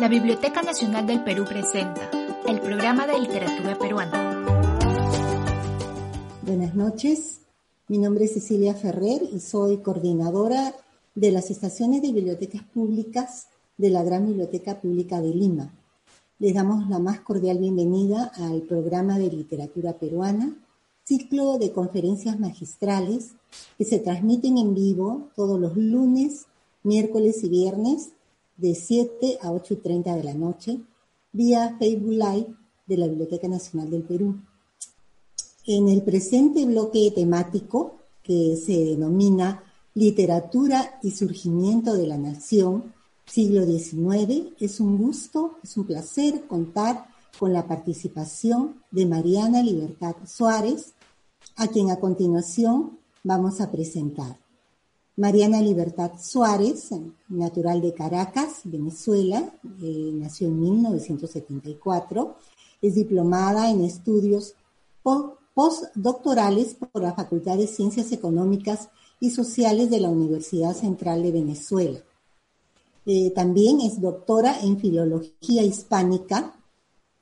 La Biblioteca Nacional del Perú presenta el programa de literatura peruana. Buenas noches, mi nombre es Cecilia Ferrer y soy coordinadora de las estaciones de bibliotecas públicas de la Gran Biblioteca Pública de Lima. Les damos la más cordial bienvenida al programa de literatura peruana, ciclo de conferencias magistrales que se transmiten en vivo todos los lunes, miércoles y viernes de 7 a 8 y 30 de la noche vía Facebook Live de la Biblioteca Nacional del Perú. En el presente bloque temático, que se denomina Literatura y Surgimiento de la Nación, siglo XIX, es un gusto, es un placer contar con la participación de Mariana Libertad Suárez, a quien a continuación vamos a presentar. Mariana Libertad Suárez, natural de Caracas, Venezuela, eh, nació en 1974, es diplomada en estudios postdoctorales por la Facultad de Ciencias Económicas y Sociales de la Universidad Central de Venezuela. Eh, también es doctora en Filología Hispánica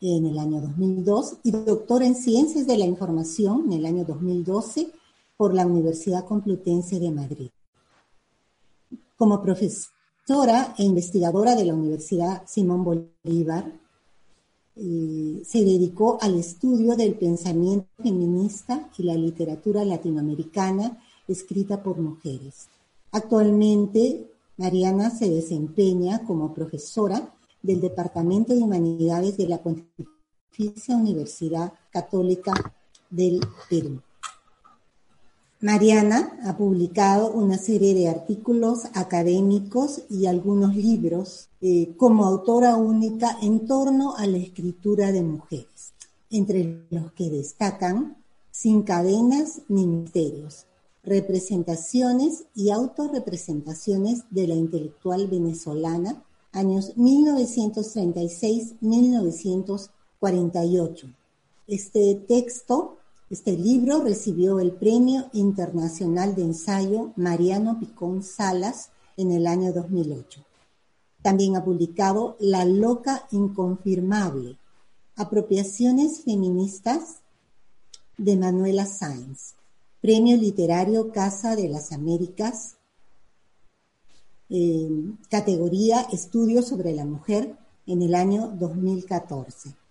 en el año 2002 y doctora en Ciencias de la Información en el año 2012 por la Universidad Complutense de Madrid. Como profesora e investigadora de la Universidad Simón Bolívar, se dedicó al estudio del pensamiento feminista y la literatura latinoamericana escrita por mujeres. Actualmente, Mariana se desempeña como profesora del Departamento de Humanidades de la Pontificia Universidad Católica del Perú. Mariana ha publicado una serie de artículos académicos y algunos libros eh, como autora única en torno a la escritura de mujeres, entre los que destacan Sin cadenas ni misterios, representaciones y autorrepresentaciones de la intelectual venezolana, años 1936-1948. Este texto este libro recibió el Premio Internacional de Ensayo Mariano Picón Salas en el año 2008. También ha publicado La Loca Inconfirmable, Apropiaciones Feministas de Manuela Sáenz, Premio Literario Casa de las Américas, categoría Estudios sobre la Mujer en el año 2014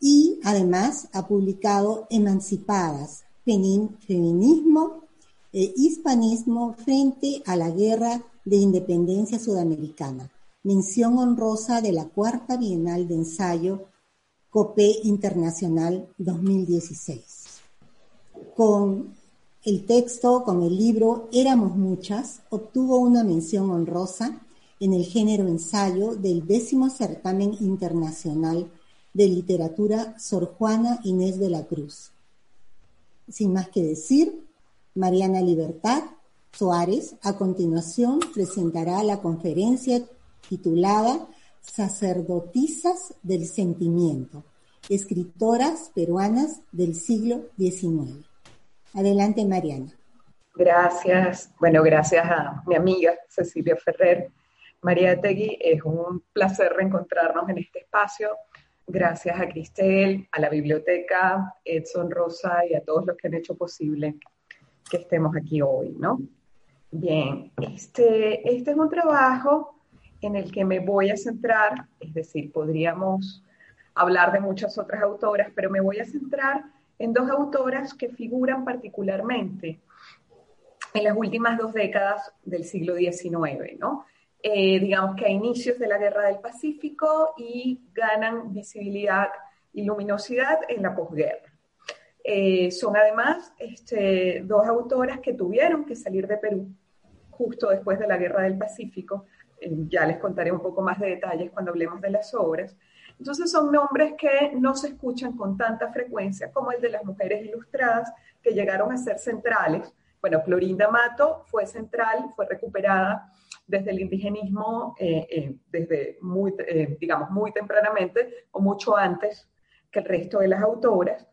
y además ha publicado Emancipadas, Feminismo e Hispanismo frente a la Guerra de Independencia Sudamericana, mención honrosa de la Cuarta Bienal de Ensayo COPE Internacional 2016. Con el texto, con el libro Éramos Muchas, obtuvo una mención honrosa en el género ensayo del décimo certamen internacional de literatura Sor Juana Inés de la Cruz. Sin más que decir, Mariana Libertad Suárez a continuación presentará la conferencia titulada Sacerdotisas del Sentimiento, escritoras peruanas del siglo XIX. Adelante, Mariana. Gracias. Bueno, gracias a mi amiga Cecilia Ferrer. María Tegui, es un placer reencontrarnos en este espacio Gracias a Cristel, a la biblioteca, Edson Rosa y a todos los que han hecho posible que estemos aquí hoy, ¿no? Bien, este, este es un trabajo en el que me voy a centrar, es decir, podríamos hablar de muchas otras autoras, pero me voy a centrar en dos autoras que figuran particularmente en las últimas dos décadas del siglo XIX, ¿no? Eh, digamos que a inicios de la Guerra del Pacífico y ganan visibilidad y luminosidad en la posguerra. Eh, son además este, dos autoras que tuvieron que salir de Perú justo después de la Guerra del Pacífico ya les contaré un poco más de detalles cuando hablemos de las obras. Entonces son nombres que no se escuchan con tanta frecuencia como el de las mujeres ilustradas que llegaron a ser centrales. Bueno, Clorinda Mato fue central, fue recuperada desde el indigenismo, eh, eh, desde muy, eh, digamos, muy tempranamente o mucho antes que el resto de las autoras.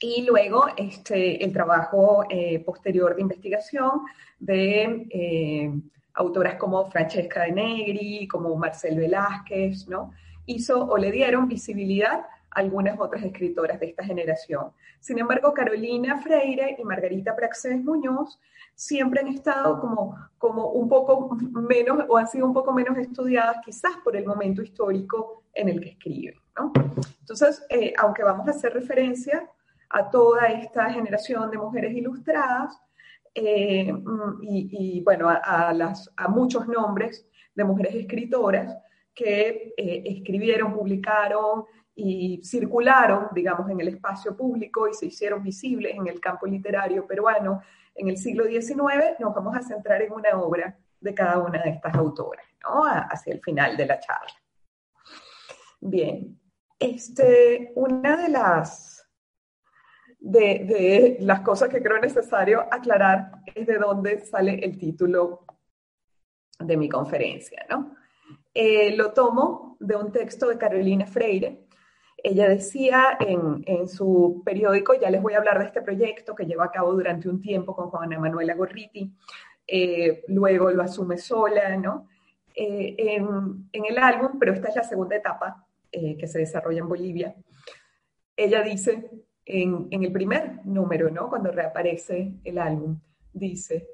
Y luego este, el trabajo posterior de investigación de autoras como Francesca de Negri, como Marcel Velázquez, ¿no? hizo o le dieron visibilidad algunas otras escritoras de esta generación. Sin embargo, Carolina Freire y Margarita Praxés Muñoz siempre han estado como, como un poco menos o han sido un poco menos estudiadas quizás por el momento histórico en el que escriben. Entonces, eh, aunque vamos a hacer referencia a toda esta generación de mujeres ilustradas eh, y, bueno, a, las, a muchos nombres de mujeres escritoras, que eh, escribieron, publicaron y circularon, digamos, en el espacio público y se hicieron visibles en el campo literario peruano en el siglo XIX, nos vamos a centrar en una obra de cada una de estas autoras, ¿no? Hacia el final de la charla. Bien, este, una de las, de, de las cosas que creo necesario aclarar es de dónde sale el título de mi conferencia, ¿no? Eh, lo tomo de un texto de Carolina Freire. Ella decía en, su periódico, ya les voy a hablar de este proyecto que lleva a cabo durante un tiempo con Juana Manuela Gorriti, eh, luego lo asume sola, ¿no? Eh, en, el álbum, pero esta es la segunda etapa que se desarrolla en Bolivia. Ella dice en, en el primer número, ¿no? Cuando reaparece el álbum, dice,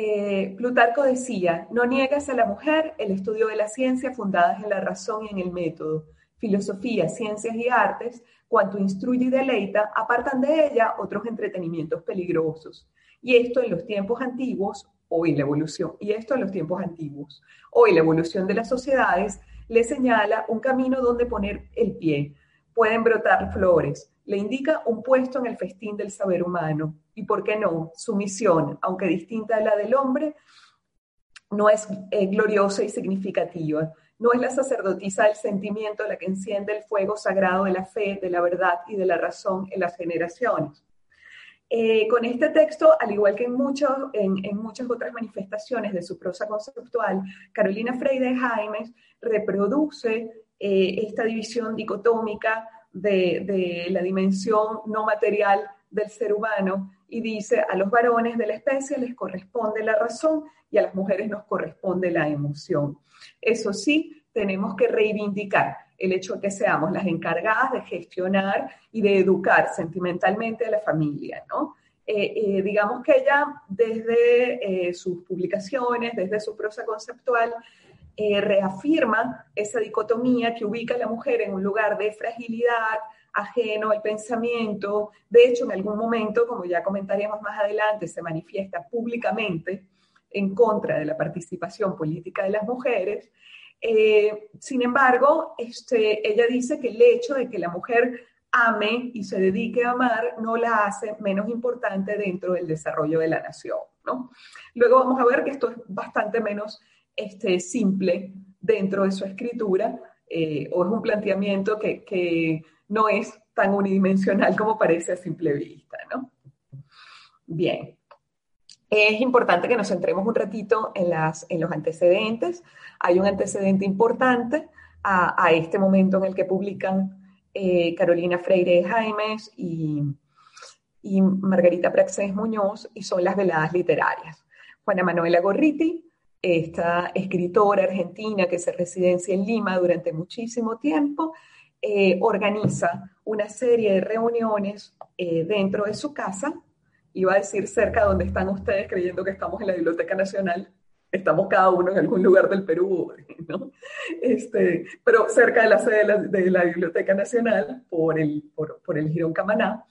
eh, Plutarco decía, no niegas a la mujer el estudio de la ciencia fundadas en la razón y en el método. Filosofía, ciencias y artes, cuanto instruye y deleita, apartan de ella otros entretenimientos peligrosos. Y esto en los tiempos antiguos, hoy la evolución, y esto en los tiempos antiguos, hoy la evolución de las sociedades le señala un camino donde poner el pie. Pueden brotar flores, le indica un puesto en el festín del saber humano, y, ¿por qué no?, su misión, aunque distinta de la del hombre, no es eh, gloriosa y significativa. No es la sacerdotisa del sentimiento la que enciende el fuego sagrado de la fe, de la verdad y de la razón en las generaciones. Eh, con este texto, al igual que en, en, muchas otras manifestaciones de su prosa conceptual, Carolina Freire Jaimes reproduce eh, esta división dicotómica de, la dimensión no material del ser humano y dice, a los varones de la especie les corresponde la razón y a las mujeres nos corresponde la emoción. Eso sí, tenemos que reivindicar el hecho de que seamos las encargadas de gestionar y de educar sentimentalmente a la familia, ¿no? Eh, eh, digamos que ella desde eh, sus publicaciones, desde su prosa conceptual, reafirma esa dicotomía que ubica a la mujer en un lugar de fragilidad, ajeno al pensamiento. De hecho, en algún momento, como ya comentaríamos más adelante, se manifiesta públicamente en contra de la participación política de las mujeres. Eh, sin embargo, este, ella dice que el hecho de que la mujer ame y se dedique a amar no la hace menos importante dentro del desarrollo de la nación. ¿no? Luego vamos a ver que esto es bastante menos este, simple dentro de su escritura, eh, o es un planteamiento que, que no es tan unidimensional como parece a simple vista, ¿no? Bien. Es importante que nos centremos un ratito en, las, en los antecedentes. Hay un antecedente importante a, este momento en el que publican eh, Carolina Freire Jaimes y, y Margarita Praxés Muñoz, y son las veladas literarias. Juana Manuela Gorriti, esta escritora argentina que se residencia en Lima durante muchísimo tiempo, eh, organiza una serie de reuniones eh, dentro de su casa, iba a decir cerca donde están ustedes creyendo que estamos en la Biblioteca Nacional, estamos cada uno en algún lugar del Perú. Este, pero cerca de la sede de la, Biblioteca Nacional, por el, por, el Girón Camaná,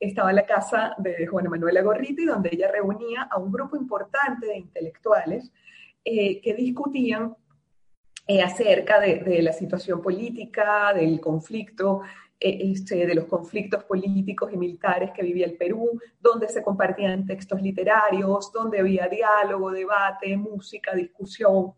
estaba la casa de Juana Manuela Gorriti, donde ella reunía a un grupo importante de intelectuales eh, que discutían eh, acerca de, la situación política, del conflicto, eh, este, de los conflictos políticos y militares que vivía el Perú, donde se compartían textos literarios, donde había diálogo, debate, música, discusión.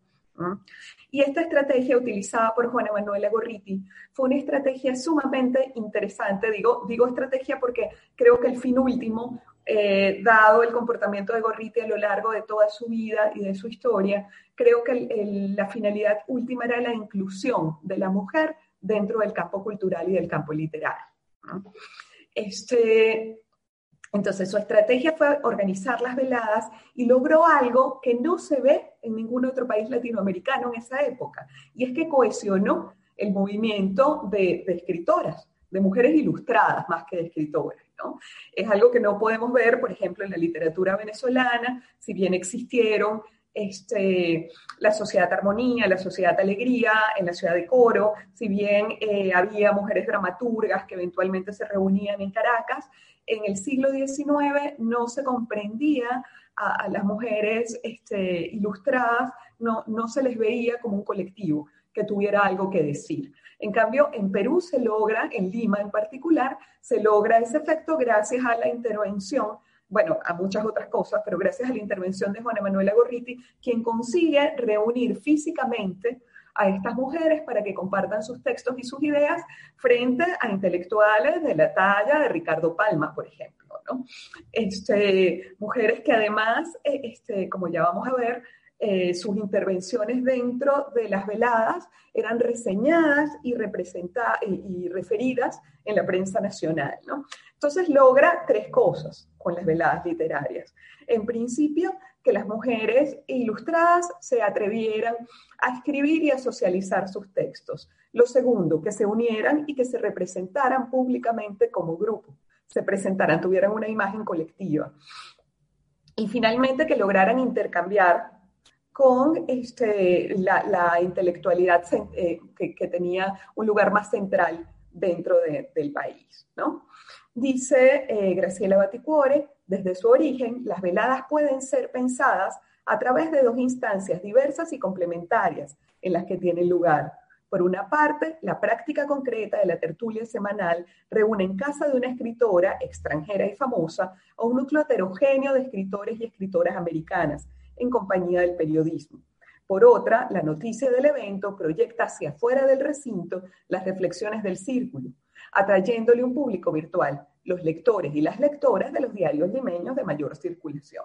Y esta estrategia utilizada por Juana Manuela Gorriti fue una estrategia sumamente interesante. Digo, digo estrategia porque creo que el fin último, eh, dado el comportamiento de Gorriti a lo largo de toda su vida y de su historia, creo que la finalidad última era la inclusión de la mujer dentro del campo cultural y del campo literario. Este, entonces, su estrategia fue organizar las veladas y logró algo que no se ve en ningún otro país latinoamericano en esa época, y es que cohesionó el movimiento de, escritoras, de mujeres ilustradas más que de escritoras. ¿no? Es algo que no podemos ver, por ejemplo, en la literatura venezolana, si bien existieron este, la Sociedad Armonía, la Sociedad Alegría, en la ciudad de Coro, si bien eh, había mujeres dramaturgas que eventualmente se reunían en Caracas, en el siglo XIX no se comprendía a, las mujeres este, ilustradas, no, no se les veía como un colectivo que tuviera algo que decir. En cambio, en Perú se logra, en Lima en particular, se logra ese efecto gracias a la intervención, bueno, a muchas otras cosas, pero gracias a la intervención de Juana Manuela Gorriti, quien consigue reunir físicamente a estas mujeres para que compartan sus textos y sus ideas frente a intelectuales de la talla de Ricardo Palma, por ejemplo. ¿no? Este, mujeres que además, eh, este, como ya vamos a ver, eh, sus intervenciones dentro de las veladas eran reseñadas y, y, referidas en la prensa nacional. ¿no? Entonces logra tres cosas con las veladas literarias. En principio, que las mujeres ilustradas se atrevieran a escribir y a socializar sus textos. Lo segundo, que se unieran y que se representaran públicamente como grupo, se presentaran, tuvieran una imagen colectiva. Y finalmente, que lograran intercambiar con este, la, intelectualidad eh, que, tenía un lugar más central dentro del país. ¿no? Dice eh, Graciela Baticuore, desde su origen, las veladas pueden ser pensadas a través de dos instancias diversas y complementarias en las que tienen lugar. Por una parte, la práctica concreta de la tertulia semanal reúne en casa de una escritora extranjera y famosa a un núcleo heterogéneo de escritores y escritoras americanas, en compañía del periodismo. Por otra, la noticia del evento proyecta hacia afuera del recinto las reflexiones del círculo, atrayéndole un público virtual, los lectores y las lectoras de los diarios limeños de mayor circulación.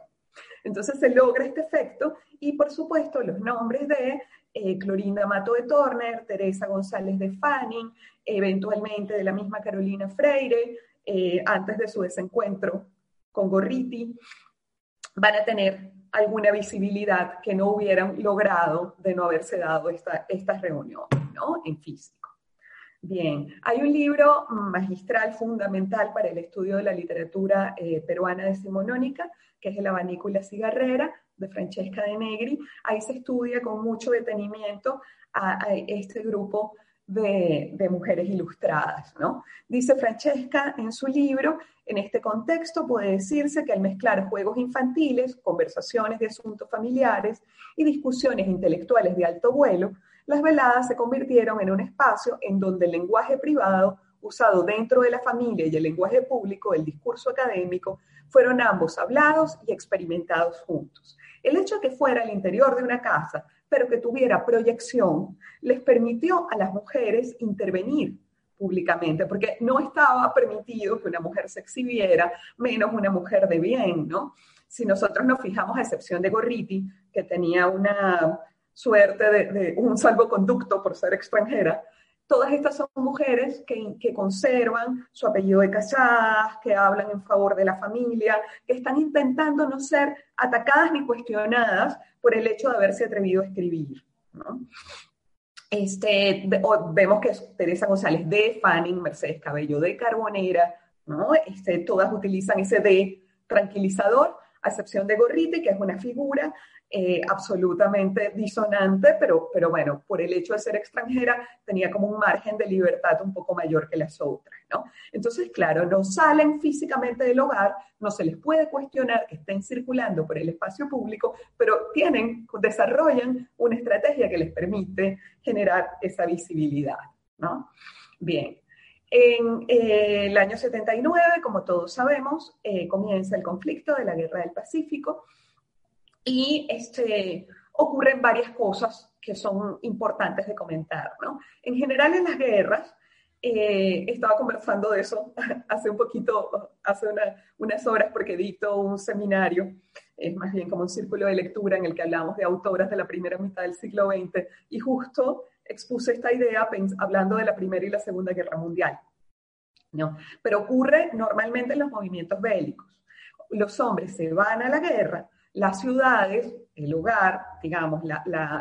Entonces se logra este efecto y por supuesto los nombres de eh, Clorinda Mato de Turner, Teresa González de Fanning, eventualmente de la misma Carolina Freire, eh, antes de su desencuentro con Gorriti, van a tener alguna visibilidad que no hubieran logrado de no haberse dado esta, estas reuniones ¿no? en físico. Bien, hay un libro magistral fundamental para el estudio de la literatura eh, peruana decimonónica, que es El Abanícula Cigarrera, de Francesca de Negri. Ahí se estudia con mucho detenimiento a, este grupo de, mujeres ilustradas. ¿no? Dice Francesca en su libro, en este contexto puede decirse que al mezclar juegos infantiles, conversaciones de asuntos familiares y discusiones intelectuales de alto vuelo, las veladas se convirtieron en un espacio en donde el lenguaje privado, usado dentro de la familia, y el lenguaje público, el discurso académico, fueron ambos hablados y experimentados juntos. El hecho de que fuera el interior de una casa, pero que tuviera proyección, les permitió a las mujeres intervenir públicamente, porque no estaba permitido que una mujer se exhibiera, menos una mujer de bien, ¿no? Si nosotros nos fijamos, a excepción de Gorriti, que tenía una suerte de, un salvoconducto por ser extranjera. Todas estas son mujeres que, conservan su apellido de casadas, que hablan en favor de la familia, que están intentando no ser atacadas ni cuestionadas por el hecho de haberse atrevido a escribir. Este, vemos que es Teresa González de Fanning, Mercedes Cabello de Carbonera, ¿no? Este, todas utilizan ese de tranquilizador, a excepción de Gorriti, que es una figura eh, absolutamente disonante, pero, pero bueno, por el hecho de ser extranjera tenía como un margen de libertad un poco mayor que las otras, ¿no? Entonces, claro, no salen físicamente del hogar, no se les puede cuestionar que estén circulando por el espacio público, pero tienen, desarrollan una estrategia que les permite generar esa visibilidad, ¿no? Bien, en eh, el año 79, como todos sabemos, eh, comienza el conflicto de la Guerra del Pacífico y este, ocurren varias cosas que son importantes de comentar. ¿no? En general en las guerras, eh, estaba conversando de eso hace un poquito, hace unas horas, porque dicto un seminario, es más bien como un círculo de lectura en el que hablamos de autoras de la primera mitad del siglo XX, y justo expuse esta idea hablando de la Primera y la Segunda Guerra Mundial. ¿no? Pero ocurre normalmente en los movimientos bélicos. Los hombres se van a la guerra, las ciudades, el hogar, digamos,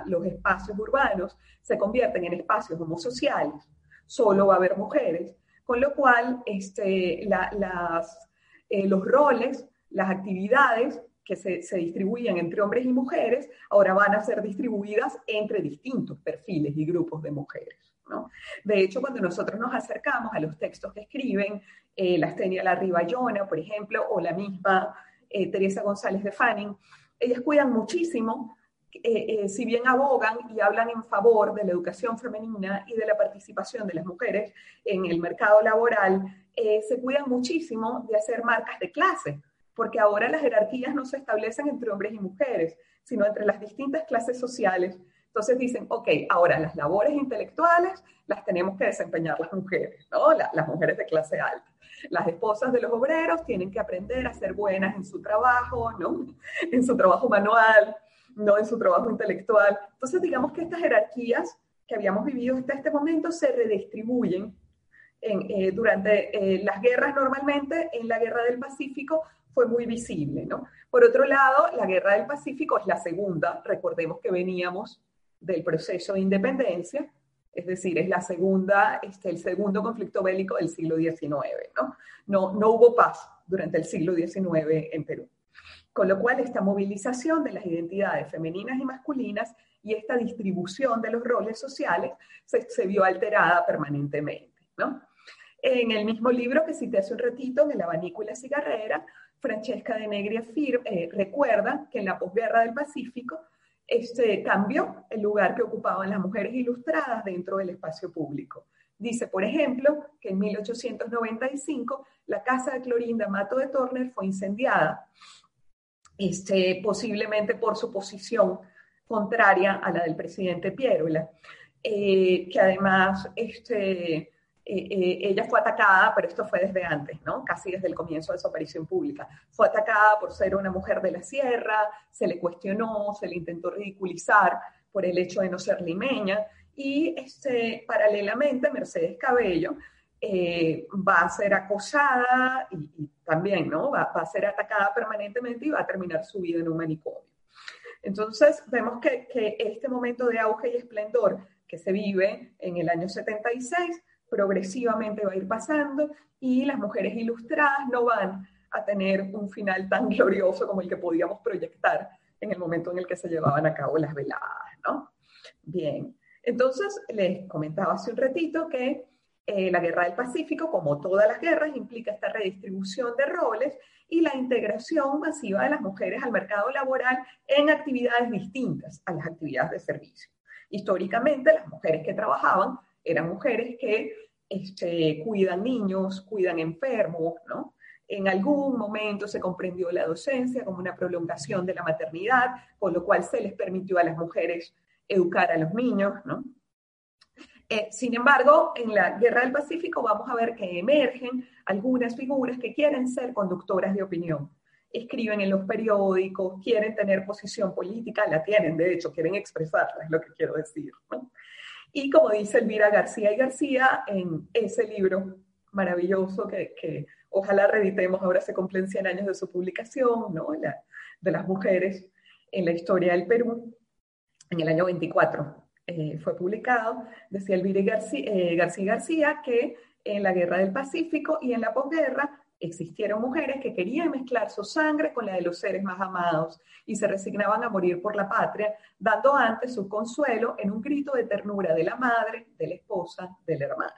los espacios urbanos, se convierten en espacios homosociales solo va a haber mujeres, con lo cual este, las, eh, los roles, las actividades que se, se, distribuían entre hombres y mujeres, ahora van a ser distribuidas entre distintos perfiles y grupos de mujeres. ¿no? De hecho, cuando nosotros nos acercamos a los textos que escriben, eh, la Stenia Larribayona, por ejemplo, o la misma eh, Teresa González de Fanning, ellas cuidan muchísimo eh, eh, si bien abogan y hablan en favor de la educación femenina y de la participación de las mujeres en el mercado laboral, se cuidan muchísimo de hacer marcas de clase, porque ahora las jerarquías no se establecen entre hombres y mujeres, sino entre las distintas clases sociales. Entonces dicen, ok, ahora las labores intelectuales las tenemos que desempeñar las mujeres, ¿no? las mujeres de clase alta. Las esposas de los obreros tienen que aprender a ser buenas en su trabajo, ¿no? En su trabajo manual, no en su trabajo intelectual. Entonces, digamos que estas jerarquías que habíamos vivido hasta este momento se redistribuyen eh, durante eh, las guerras normalmente, en la guerra del Pacífico fue muy visible, ¿no? Por otro lado, la guerra del Pacífico es la segunda, recordemos que veníamos del proceso de independencia, es decir, es la segunda, este, el segundo conflicto bélico del siglo XIX, ¿no? No, no hubo paz durante el siglo XIX en Perú. Con lo cual, esta movilización de las identidades femeninas y masculinas y esta distribución de los roles sociales se, vio alterada permanentemente. ¿no? En el mismo libro que cité hace un ratito, en El abanico y la cigarrera, Francesca de Negri eh, recuerda que en la posguerra del Pacífico este, cambió el lugar que ocupaban las mujeres ilustradas dentro del espacio público. Dice, por ejemplo, que en 1895 la casa de Clorinda Mato de Turner fue incendiada este, posiblemente por su posición contraria a la del presidente Pierola, eh, que además este, eh, eh, ella fue atacada, pero esto fue desde antes, ¿no? casi desde el comienzo de su aparición pública. Fue atacada por ser una mujer de la sierra, se le cuestionó, se le intentó ridiculizar por el hecho de no ser limeña, y este, paralelamente Mercedes Cabello eh, va a ser acosada y, también, ¿no? Va, a ser atacada permanentemente y va a terminar su vida en un manicomio. Entonces, vemos que, que este momento de auge y esplendor que se vive en el año 76 progresivamente va a ir pasando y las mujeres ilustradas no van a tener un final tan glorioso como el que podíamos proyectar en el momento en el que se llevaban a cabo las veladas, ¿no? Bien, entonces les comentaba hace un ratito que eh, la guerra del Pacífico, como todas las guerras, implica esta redistribución de roles y la integración masiva de las mujeres al mercado laboral en actividades distintas a las actividades de servicio. Históricamente, las mujeres que trabajaban eran mujeres que este, cuidan niños, cuidan enfermos, ¿no? En algún momento se comprendió la docencia como una prolongación de la maternidad, con lo cual se les permitió a las mujeres educar a los niños, ¿no? Eh, sin embargo, en la Guerra del Pacífico vamos a ver que emergen algunas figuras que quieren ser conductoras de opinión. Escriben en los periódicos, quieren tener posición política, la tienen, de hecho, quieren expresarla, es lo que quiero decir. Y como dice Elvira García y García en ese libro maravilloso que, ojalá reeditemos, ahora se cumplen 100 años de su publicación, ¿no? de las mujeres en la historia del Perú, en el año 24 eh, fue publicado, decía Elvira García, eh, García García que en la guerra del Pacífico y en la posguerra existieron mujeres que querían mezclar su sangre con la de los seres más amados y se resignaban a morir por la patria, dando antes su consuelo en un grito de ternura de la madre, de la esposa, de la hermana.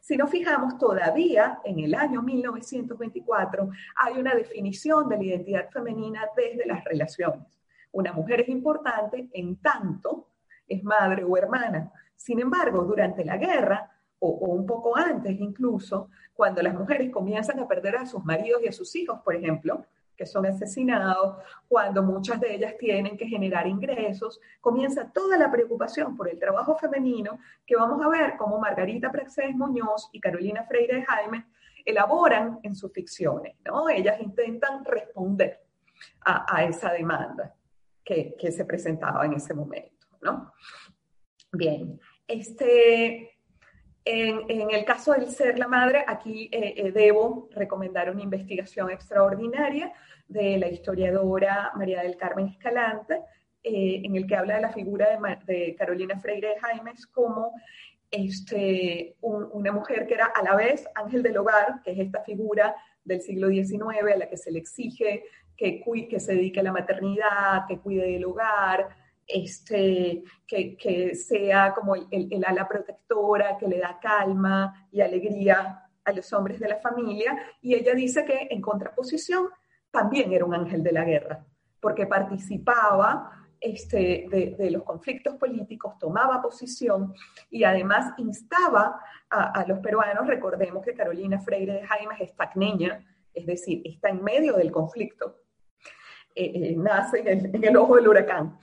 Si nos fijamos, todavía en el año 1924 hay una definición de la identidad femenina desde las relaciones. Una mujer es importante en tanto es madre o hermana. Sin embargo, durante la guerra, o, un poco antes incluso, cuando las mujeres comienzan a perder a sus maridos y a sus hijos, por ejemplo, que son asesinados, cuando muchas de ellas tienen que generar ingresos, comienza toda la preocupación por el trabajo femenino que vamos a ver como Margarita Praxés Muñoz y Carolina Freire de Jaime elaboran en sus ficciones, ¿no? Ellas intentan responder a, esa demanda que, se presentaba en ese momento, ¿no? Bien, este, en, el caso del ser la madre, aquí eh, eh, debo recomendar una investigación extraordinaria de la historiadora María del Carmen Escalante, eh, en el que habla de la figura de, Carolina Freire de Jaimes como este, una mujer que era a la vez ángel del hogar, que es esta figura del siglo XIX a la que se le exige que, que se dedique a la maternidad, que cuide del hogar, este, que, sea como el, ala protectora, que le da calma y alegría a los hombres de la familia. Y ella dice que en contraposición también era un ángel de la guerra, porque participaba este, de, los conflictos políticos, tomaba posición y además instaba a, los peruanos, recordemos que Carolina Freire de Jaime es tacneña, es decir, está en medio del conflicto, eh, eh, nace en el, ojo del huracán.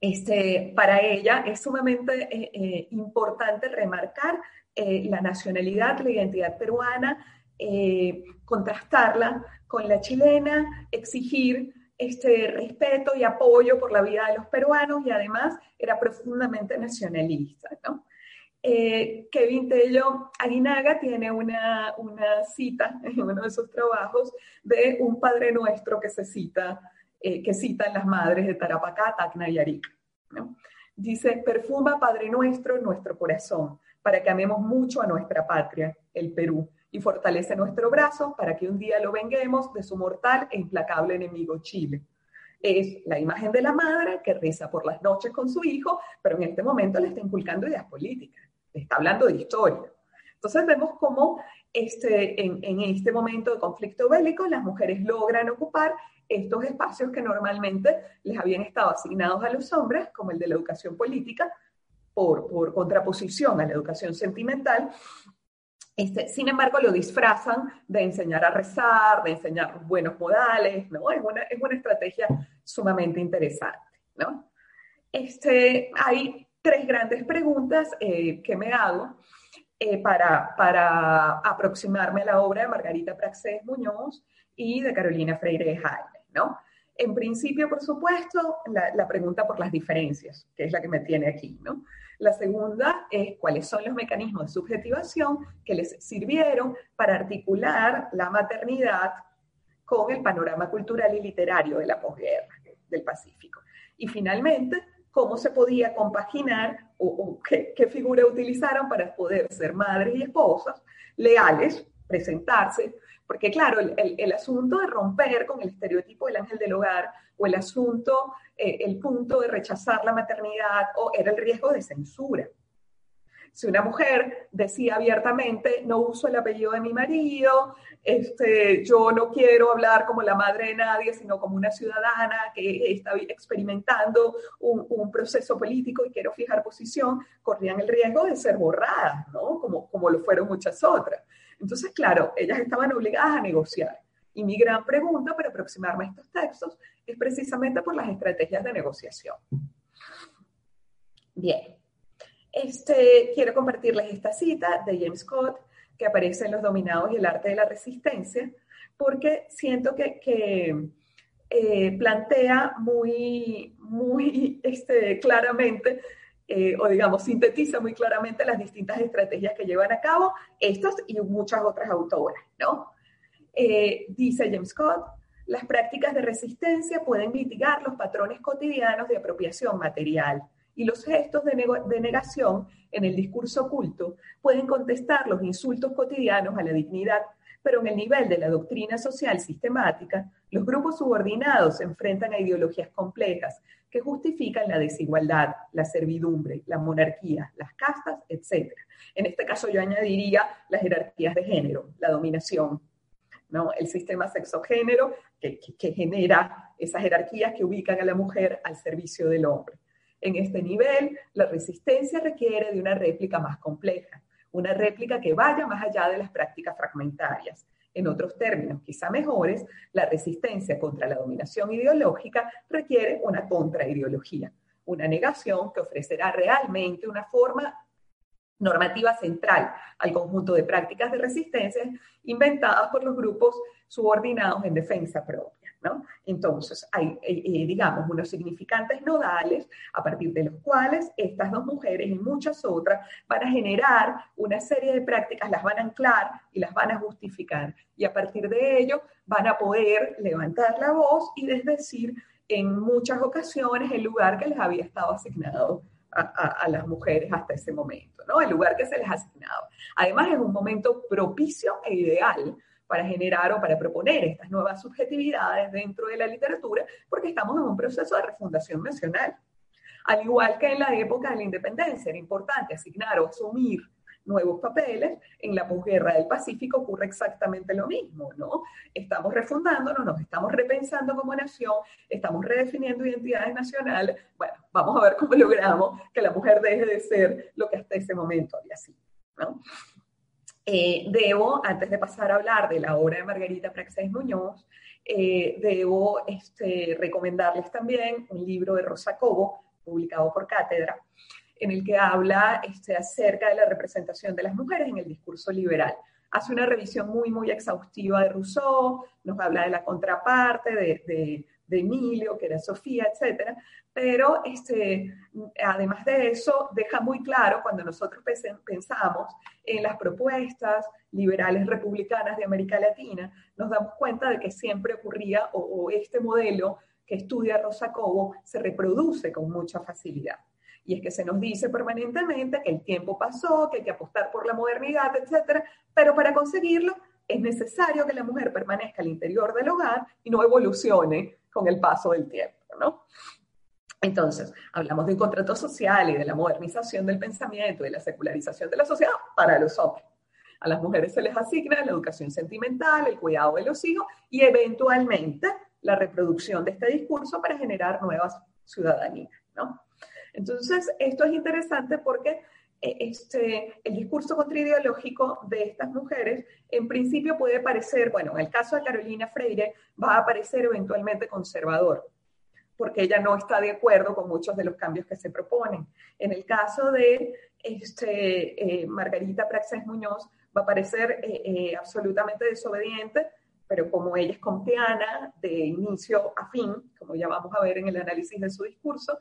Este, para ella es sumamente eh, importante remarcar la nacionalidad, la identidad peruana, contrastarla con la chilena, exigir este respeto y apoyo por la vida de los peruanos y además era profundamente nacionalista. Eh, Kevin Tello Aguinaga tiene una, una, cita en uno de sus trabajos de un Padre Nuestro que se cita, eh, que citan las madres de Tarapacá, Tacna y Arica. Dice, perfuma Padre Nuestro nuestro corazón para que amemos mucho a nuestra patria, el Perú, y fortalece nuestro brazo para que un día lo venguemos de su mortal e implacable enemigo Chile. Es la imagen de la madre que reza por las noches con su hijo, pero en este momento le está inculcando ideas políticas, le está hablando de historia. Entonces vemos cómo este, en, en este momento de conflicto bélico las mujeres logran ocupar estos espacios que normalmente les habían estado asignados a los hombres, como el de la educación política, por, por contraposición a la educación sentimental, este, sin embargo, lo disfrazan de enseñar a rezar, de enseñar buenos modales, ¿no? Es una, es una estrategia sumamente interesante, ¿no? Este, hay tres grandes preguntas eh, que me hago eh, para, para aproximarme a la obra de Margarita Praxés Muñoz y de Carolina Freire de Jaime, ¿no? En principio, por supuesto, la, pregunta por las diferencias, que es la que me tiene aquí, ¿no? La segunda es cuáles son los mecanismos de subjetivación que les sirvieron para articular la maternidad con el panorama cultural y literario de la posguerra del Pacífico. Y finalmente, cómo se podía compaginar o, qué, qué, figura utilizaron para poder ser madres y esposas leales, presentarse, porque claro, el, asunto de romper con el estereotipo del ángel del hogar o el asunto, eh, el punto de rechazar la maternidad o era el riesgo de censura. Si una mujer decía abiertamente, no uso el apellido de mi marido, este, yo no quiero hablar como la madre de nadie, sino como una ciudadana que está experimentando un, un proceso político y quiero fijar posición, corrían el riesgo de ser borradas, ¿no? Como, como lo fueron muchas otras. Entonces, claro, ellas estaban obligadas a negociar. Y mi gran pregunta para aproximarme a estos textos es precisamente por las estrategias de negociación. Bien, este, quiero compartirles esta cita de James Scott que aparece en Los Dominados y el Arte de la Resistencia, porque siento que, que eh, plantea muy, muy este, claramente eh, o digamos, sintetiza muy claramente las distintas estrategias que llevan a cabo estos y muchas otras autoras, ¿no? Eh, dice James Scott, las prácticas de resistencia pueden mitigar los patrones cotidianos de apropiación material y los gestos de, de negación en el discurso oculto pueden contestar los insultos cotidianos a la dignidad pero en el nivel de la doctrina social sistemática, los grupos subordinados se enfrentan a ideologías complejas que justifican la desigualdad, la servidumbre, la monarquía, las castas, etc. En este caso yo añadiría las jerarquías de género, la dominación, ¿no? el sistema sexogénero que, que, que genera esas jerarquías que ubican a la mujer al servicio del hombre. En este nivel, la resistencia requiere de una réplica más compleja, una réplica que vaya más allá de las prácticas fragmentarias. En otros términos, quizá mejores, la resistencia contra la dominación ideológica requiere una contraideología, una negación que ofrecerá realmente una forma normativa central al conjunto de prácticas de resistencia inventadas por los grupos subordinados en defensa propia. Entonces, hay, eh, eh, digamos, unos significantes nodales a partir de los cuales estas dos mujeres y muchas otras van a generar una serie de prácticas, las van a anclar y las van a justificar. Y a partir de ello van a poder levantar la voz y desdecir en muchas ocasiones el lugar que les había estado asignado a, las mujeres hasta ese momento, ¿no? El lugar que se les ha asignado. Además, es un momento propicio e ideal para generar o para proponer estas nuevas subjetividades dentro de la literatura, porque estamos en un proceso de refundación nacional. Al igual que en la época de la independencia, era importante asignar o asumir nuevos papeles, en la posguerra del Pacífico ocurre exactamente lo mismo, ¿no? Estamos refundándonos, nos estamos repensando como nación, estamos redefiniendo identidades nacionales. Bueno, vamos a ver cómo logramos que la mujer deje de ser lo que hasta ese momento había sido, ¿no? Eh, debo, antes de pasar a hablar de la obra de Margarita Praxés Muñoz, eh, debo este, recomendarles también un libro de Rosa Cobo, publicado por Cátedra, en el que habla este, acerca de la representación de las mujeres en el discurso liberal. Hace una revisión muy, muy exhaustiva de Rousseau, nos habla de la contraparte, de, de Emilio, que era Sofía, etcétera, pero este, además de eso, deja muy claro cuando nosotros pensamos en las propuestas liberales republicanas de América Latina, nos damos cuenta de que siempre ocurría, o, este modelo que estudia Rosa Cobo se reproduce con mucha facilidad. Y es que se nos dice permanentemente que el tiempo pasó, que hay que apostar por la modernidad, etcétera, pero para conseguirlo es necesario que la mujer permanezca al interior del hogar y no evolucione con el paso del tiempo, ¿no? Entonces, hablamos de un contrato social y de la modernización del pensamiento, de la secularización de la sociedad para los hombres. A las mujeres se les asigna la educación sentimental, el cuidado de los hijos y eventualmente la reproducción de este discurso para generar nuevas ciudadanías, ¿no? Entonces, esto es interesante porque este, el discurso contraideológico de estas mujeres en principio puede parecer, bueno, en el caso de Carolina Freire va a parecer eventualmente conservador, porque ella no está de acuerdo con muchos de los cambios que se proponen. En el caso de este, eh, Margarita Praxés Muñoz va a parecer eh, absolutamente desobediente, pero como ella es comteana de inicio a fin, como ya vamos a ver en el análisis de su discurso,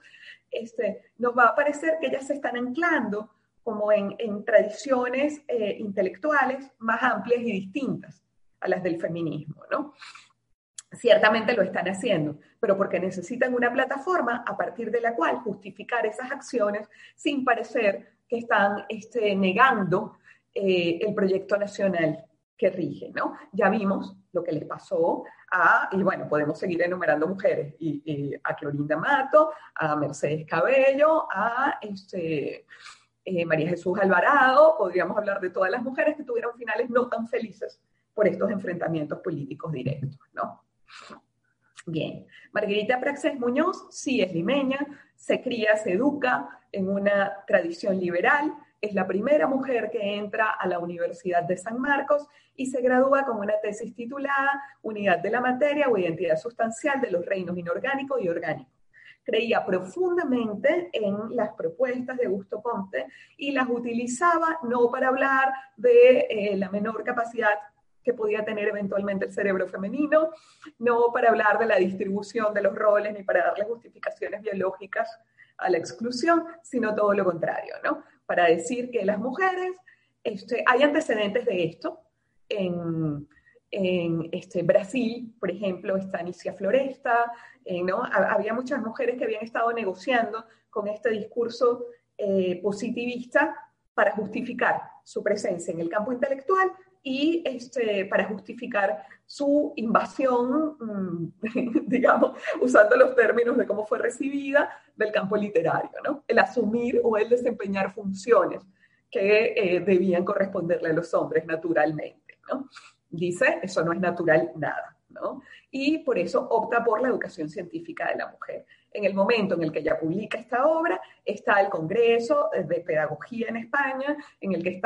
este, nos va a parecer que ellas se están anclando como en, tradiciones eh, intelectuales más amplias y distintas a las del feminismo, ¿no? Ciertamente lo están haciendo, pero porque necesitan una plataforma a partir de la cual justificar esas acciones sin parecer que están este, negando eh, el proyecto nacional que rige, ¿no? Ya vimos lo que les pasó a, y bueno, podemos seguir enumerando mujeres, y, a Clorinda Mato, a Mercedes Cabello, a este, eh, María Jesús Alvarado, podríamos hablar de todas las mujeres que tuvieron finales no tan felices por estos enfrentamientos políticos directos, ¿no? Bien, Margarita Praxés Muñoz sí es limeña, se cría, se educa en una tradición liberal, es la primera mujer que entra a la Universidad de San Marcos y se gradúa con una tesis titulada Unidad de la materia o identidad sustancial de los reinos inorgánico y orgánico creía profundamente en las propuestas de Augusto Comte y las utilizaba no para hablar de eh, la menor capacidad que podía tener eventualmente el cerebro femenino, no para hablar de la distribución de los roles ni para darle justificaciones biológicas a la exclusión, sino todo lo contrario, ¿no? Para decir que las mujeres, este, hay antecedentes de esto en en este, Brasil, por ejemplo, está Anicia Floresta, eh, ¿no? Había muchas mujeres que habían estado negociando con este discurso eh, positivista para justificar su presencia en el campo intelectual y este, para justificar su invasión, mm, digamos, usando los términos de cómo fue recibida del campo literario, ¿no? El asumir o el desempeñar funciones que eh, debían corresponderle a los hombres naturalmente, ¿no? Dice, eso no es natural nada, ¿no? Y por eso opta por la educación científica de la mujer. En el momento en el que ella publica esta obra, está el Congreso de Pedagogía en España, en el que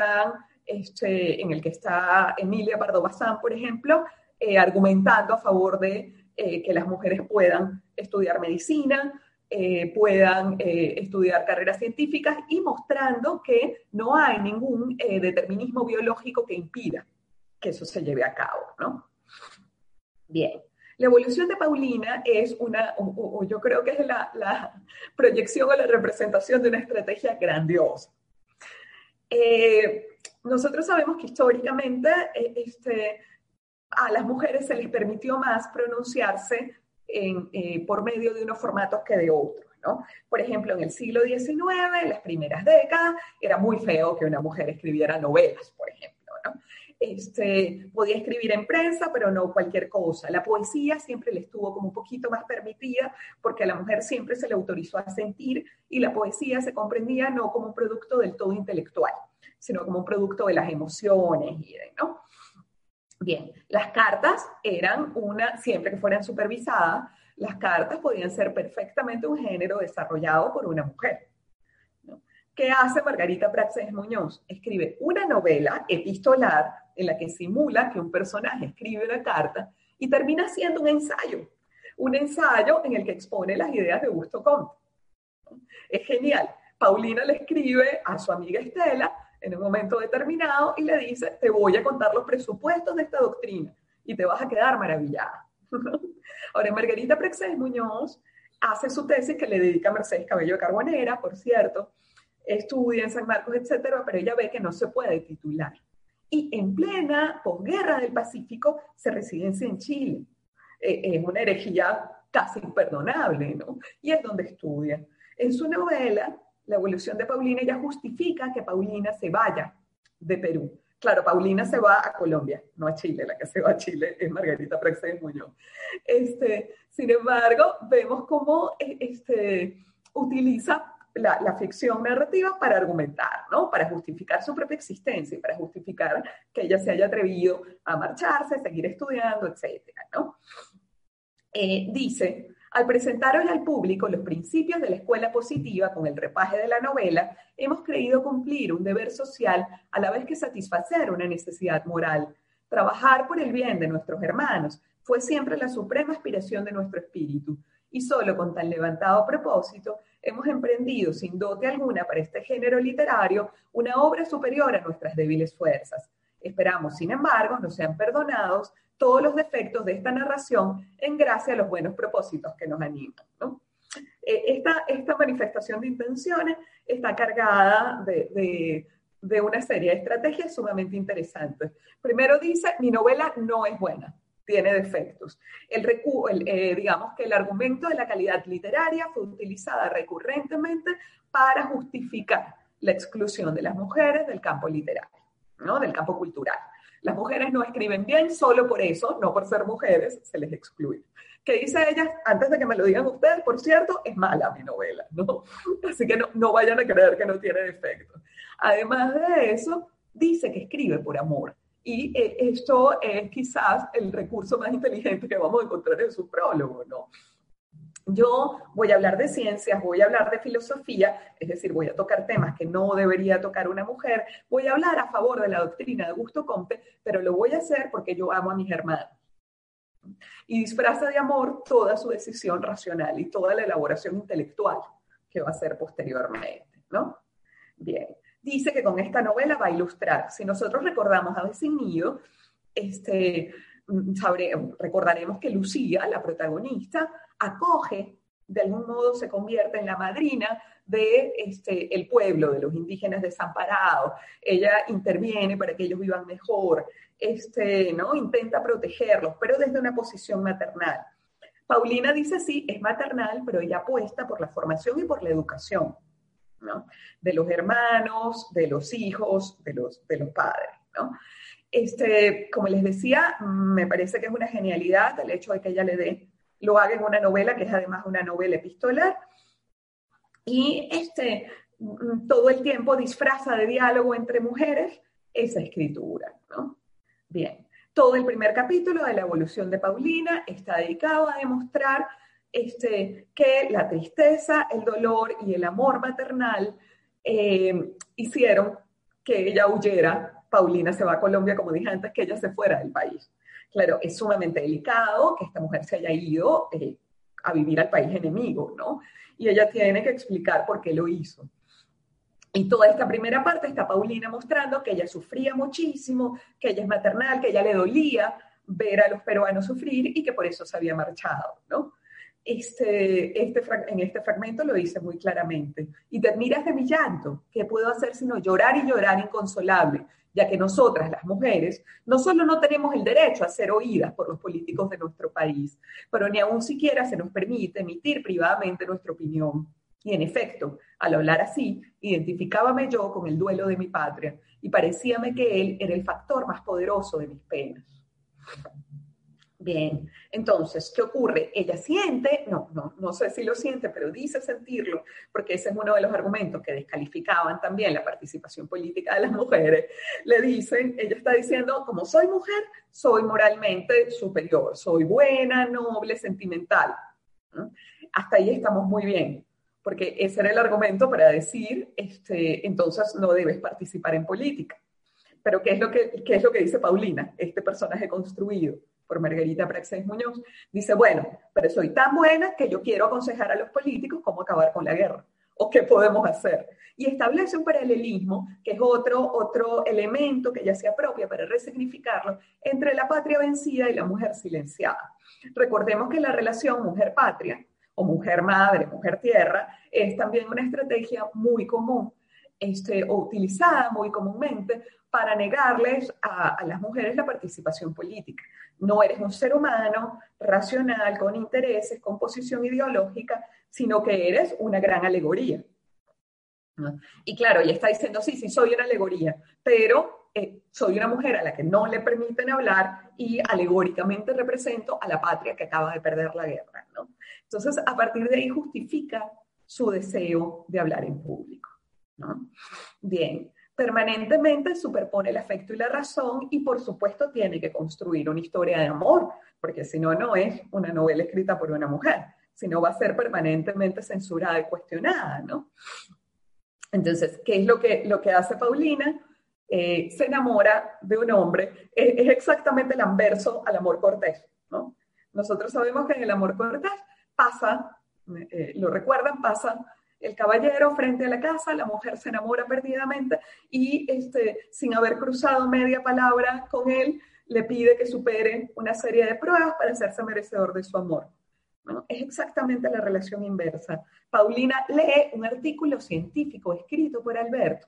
este, está Emilia Pardo Bazán, por ejemplo, eh, argumentando a favor de eh, que las mujeres puedan estudiar medicina, eh, puedan estudiar carreras científicas y mostrando que no hay ningún determinismo biológico que impida que eso se lleve a cabo, ¿no? Bien. La evolución de Paulina es una, o, yo creo que es la, la, proyección o la representación de una estrategia grandiosa. nosotros sabemos que históricamente este, a las mujeres se les permitió más pronunciarse eh, por medio de unos formatos que de otros. ¿no? Por ejemplo, en el siglo XIX, en las primeras décadas, era muy feo que una mujer escribiera novelas, por ejemplo. ¿no? Este, podía escribir en prensa, pero no cualquier cosa. La poesía siempre le estuvo como un poquito más permitida porque a la mujer siempre se le autorizó a sentir y la poesía se comprendía no como un producto del todo intelectual, sino como un producto de las emociones y ¿no? Bien, las cartas eran una, siempre que fueran supervisadas, las cartas podían ser perfectamente un género desarrollado por una mujer. ¿Qué hace Margarita Praxedes Muñoz? Escribe una novela epistolar en la que simula que un personaje escribe una carta y termina siendo un ensayo, un ensayo en el que expone las ideas de Augusto Comte. Es genial. Paulina le escribe a su amiga Estela en un momento determinado y le dice, te voy a contar los presupuestos de esta doctrina y te vas a quedar maravillada. Ahora, Margarita Prexés Muñoz hace su tesis que le dedica a Mercedes Cabello de Carbonera, por cierto, estudia en San Marcos, etcétera, pero ella ve que no se puede titular. Y en plena posguerra del Pacífico se residencia en Chile. Eh, es una herejía casi imperdonable, ¿no? Y es donde estudia. En su novela, la evolución de Paulina ya justifica que Paulina se vaya de Perú. Claro, Paulina se va a Colombia, no a Chile, la que se va a Chile es Margarita Praxedes Muñoz. Este, sin embargo, vemos cómo eh, este, utiliza la, ficción narrativa para argumentar, ¿no? Para justificar su propia existencia y para justificar que ella se haya atrevido a marcharse, seguir estudiando, etcétera, ¿no? Eh, dice, al presentar al público los principios de la escuela positiva con el repaje de la novela, hemos creído cumplir un deber social a la vez que satisfacer una necesidad moral. Trabajar por el bien de nuestros hermanos fue siempre la suprema aspiración de nuestro espíritu, y solo con tan levantado propósito hemos emprendido sin dote alguna para este género literario una obra superior a nuestras débiles fuerzas. Esperamos, sin embargo, no sean perdonados todos los defectos de esta narración en gracia a los buenos propósitos que nos animan. Eh, esta, esta, manifestación de intenciones está cargada de, una serie de estrategias sumamente interesantes. Primero dice, mi novela no es buena, tiene defectos. El, el eh, digamos que el argumento de la calidad literaria fue utilizada recurrentemente para justificar la exclusión de las mujeres del campo literario, ¿no? del campo cultural. Las mujeres no escriben bien solo por eso, no por ser mujeres, se les excluye. ¿Qué dice ella? Antes de que me lo digan ustedes, por cierto, es mala mi novela, ¿no? Así que no, no vayan a creer que no tiene defectos. Además de eso, dice que escribe por amor. Y eh, esto es quizás el recurso más inteligente que vamos a encontrar en su prólogo, ¿no? Yo voy a hablar de ciencias, voy a hablar de filosofía, es decir, voy a tocar temas que no debería tocar una mujer, voy a hablar a favor de la doctrina de Augusto Comte, pero lo voy a hacer porque yo amo a mis hermanos. Y disfraza de amor toda su decisión racional y toda la elaboración intelectual que va a hacer posteriormente, ¿no? Bien, dice que con esta novela va a ilustrar. Si nosotros recordamos a Nido, este, mm, recordaremos que Lucía, la protagonista, acoge, de algún modo se convierte en la madrina de este, el pueblo, de los indígenas desamparados. Ella interviene para que ellos vivan mejor, este, ¿no? intenta protegerlos, pero desde una posición maternal. Paulina dice sí, es maternal, pero ella apuesta por la formación y por la educación de los hermanos, de los hijos, de los, de los padres. ¿no? Este, como les decía, me parece que es una genialidad el hecho de que ella le dé lo haga en una novela que es además una novela epistolar. Y este, mm, todo el tiempo disfraza de diálogo entre mujeres esa escritura. ¿no? Bien, todo el primer capítulo de la evolución de Paulina está dedicado a demostrar este, que la tristeza, el dolor y el amor maternal eh, hicieron que ella huyera Paulina se va a Colombia, como dije antes, que ella se fuera del país. Claro, es sumamente delicado que esta mujer se haya ido eh, a vivir al país enemigo, ¿no? Y ella tiene que explicar por qué lo hizo. Y toda esta primera parte está Paulina mostrando que ella sufría muchísimo, que ella es maternal, que ella le dolía ver a los peruanos sufrir y que por eso se había marchado, ¿no? Este, este, en este fragmento lo dice muy claramente. Y te admiras de mi llanto. ¿Qué puedo hacer sino llorar y llorar inconsolable? Ya que nosotras, las mujeres, no solo no tenemos el derecho a ser oídas por los políticos de nuestro país, pero ni aún siquiera se nos permite emitir privadamente nuestra opinión. Y en efecto, al hablar así, identificábame yo con el duelo de mi patria y parecíame que él era el factor más poderoso de mis penas. Bien, entonces, ¿qué ocurre? Ella siente, no, no, no sé si lo siente, pero dice sentirlo, porque ese es uno de los argumentos que descalificaban también la participación política de las mujeres. Le dicen, ella está diciendo, como soy mujer, soy moralmente superior, soy buena, noble, sentimental. Hasta ahí estamos muy bien porque ese era el argumento para decir, este, entonces no debes participar en política. Pero ¿qué es, lo que, qué es lo que dice Paulina, este personaje construido por Margarita Praxedes Muñoz? Dice, bueno, pero soy tan buena que yo quiero aconsejar a los políticos cómo acabar con la guerra o qué podemos hacer. Y establece un paralelismo, que es otro, otro elemento que ya se apropia para resignificarlo, entre la patria vencida y la mujer silenciada. Recordemos que la relación mujer-patria o mujer madre, mujer tierra, es también una estrategia muy común este, o utilizada muy comúnmente para negarles a, las mujeres la participación política. No eres un ser humano racional, con intereses, con posición ideológica, sino que eres una gran alegoría. Y claro, ella está diciendo, sí, sí, soy una alegoría, pero eh, soy una mujer a la que no le permiten hablar y alegóricamente represento a la patria que acaba de perder la guerra. ¿no? Entonces, a partir de ahí justifica su deseo de hablar en público. Bien, permanentemente superpone el afecto y la razón y por supuesto tiene que construir una historia de amor, porque si no, no es una novela escrita por una mujer, sino va a ser permanentemente censurada y cuestionada, ¿no? Entonces, ¿qué es lo que, lo que hace Paulina? Eh, se enamora de un hombre, es, exactamente el anverso al amor cortés, ¿no? Nosotros sabemos que en el amor cortés pasa, eh, lo recuerdan, pasa el caballero frente a la casa, la mujer se enamora perdidamente y este, sin haber cruzado media palabra con él, le pide que supere una serie de pruebas para hacerse merecedor de su amor. Es exactamente la relación inversa. Paulina lee un artículo científico escrito por Alberto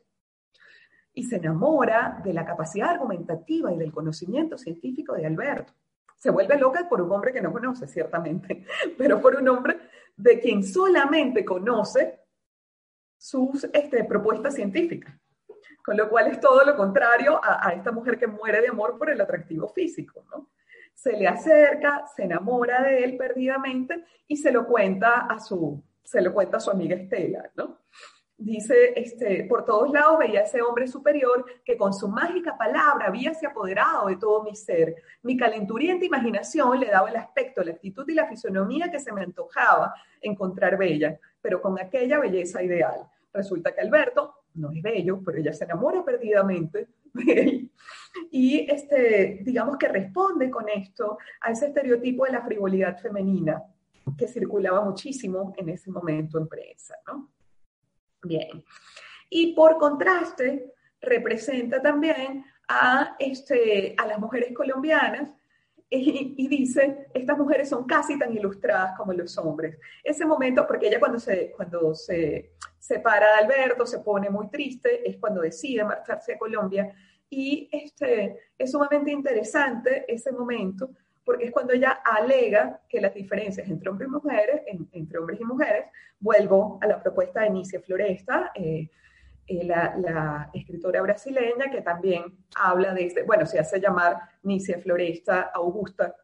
y se enamora de la capacidad argumentativa y del conocimiento científico de Alberto. Se vuelve loca por un hombre que no conoce, ciertamente, pero por un hombre de quien solamente conoce sus este, propuestas científicas. Con lo cual es todo lo contrario a, esta mujer que muere de amor por el atractivo físico, ¿no? Se le acerca, se enamora de él perdidamente y se lo cuenta a su, se lo cuenta a su amiga Estela, ¿no? Dice, este, por todos lados veía ese hombre superior que con su mágica palabra había se apoderado de todo mi ser. Mi calenturienta imaginación le daba el aspecto, la actitud y la fisonomía que se me antojaba encontrar bella, pero con aquella belleza ideal. Resulta que Alberto no es bello, pero ella se enamora perdidamente de él. Y este, digamos que responde con esto a ese estereotipo de la frivolidad femenina que circulaba muchísimo en ese momento en prensa, ¿no? Bien. Y por contraste, representa también a, este, a las mujeres colombianas y, dice, estas mujeres son casi tan ilustradas como los hombres. Ese momento, porque ella cuando se, cuando se separa de Alberto, se pone muy triste, es cuando decide marcharse a Colombia. Y este, es sumamente interesante ese momento, porque es cuando ella alega que las diferencias entre hombres y mujeres, entre hombres y mujeres, vuelvo a la propuesta de Nicia Floresta, eh, eh, la, escritora brasileña, que también habla de este, bueno, se hace llamar Nicia Floresta Augusta,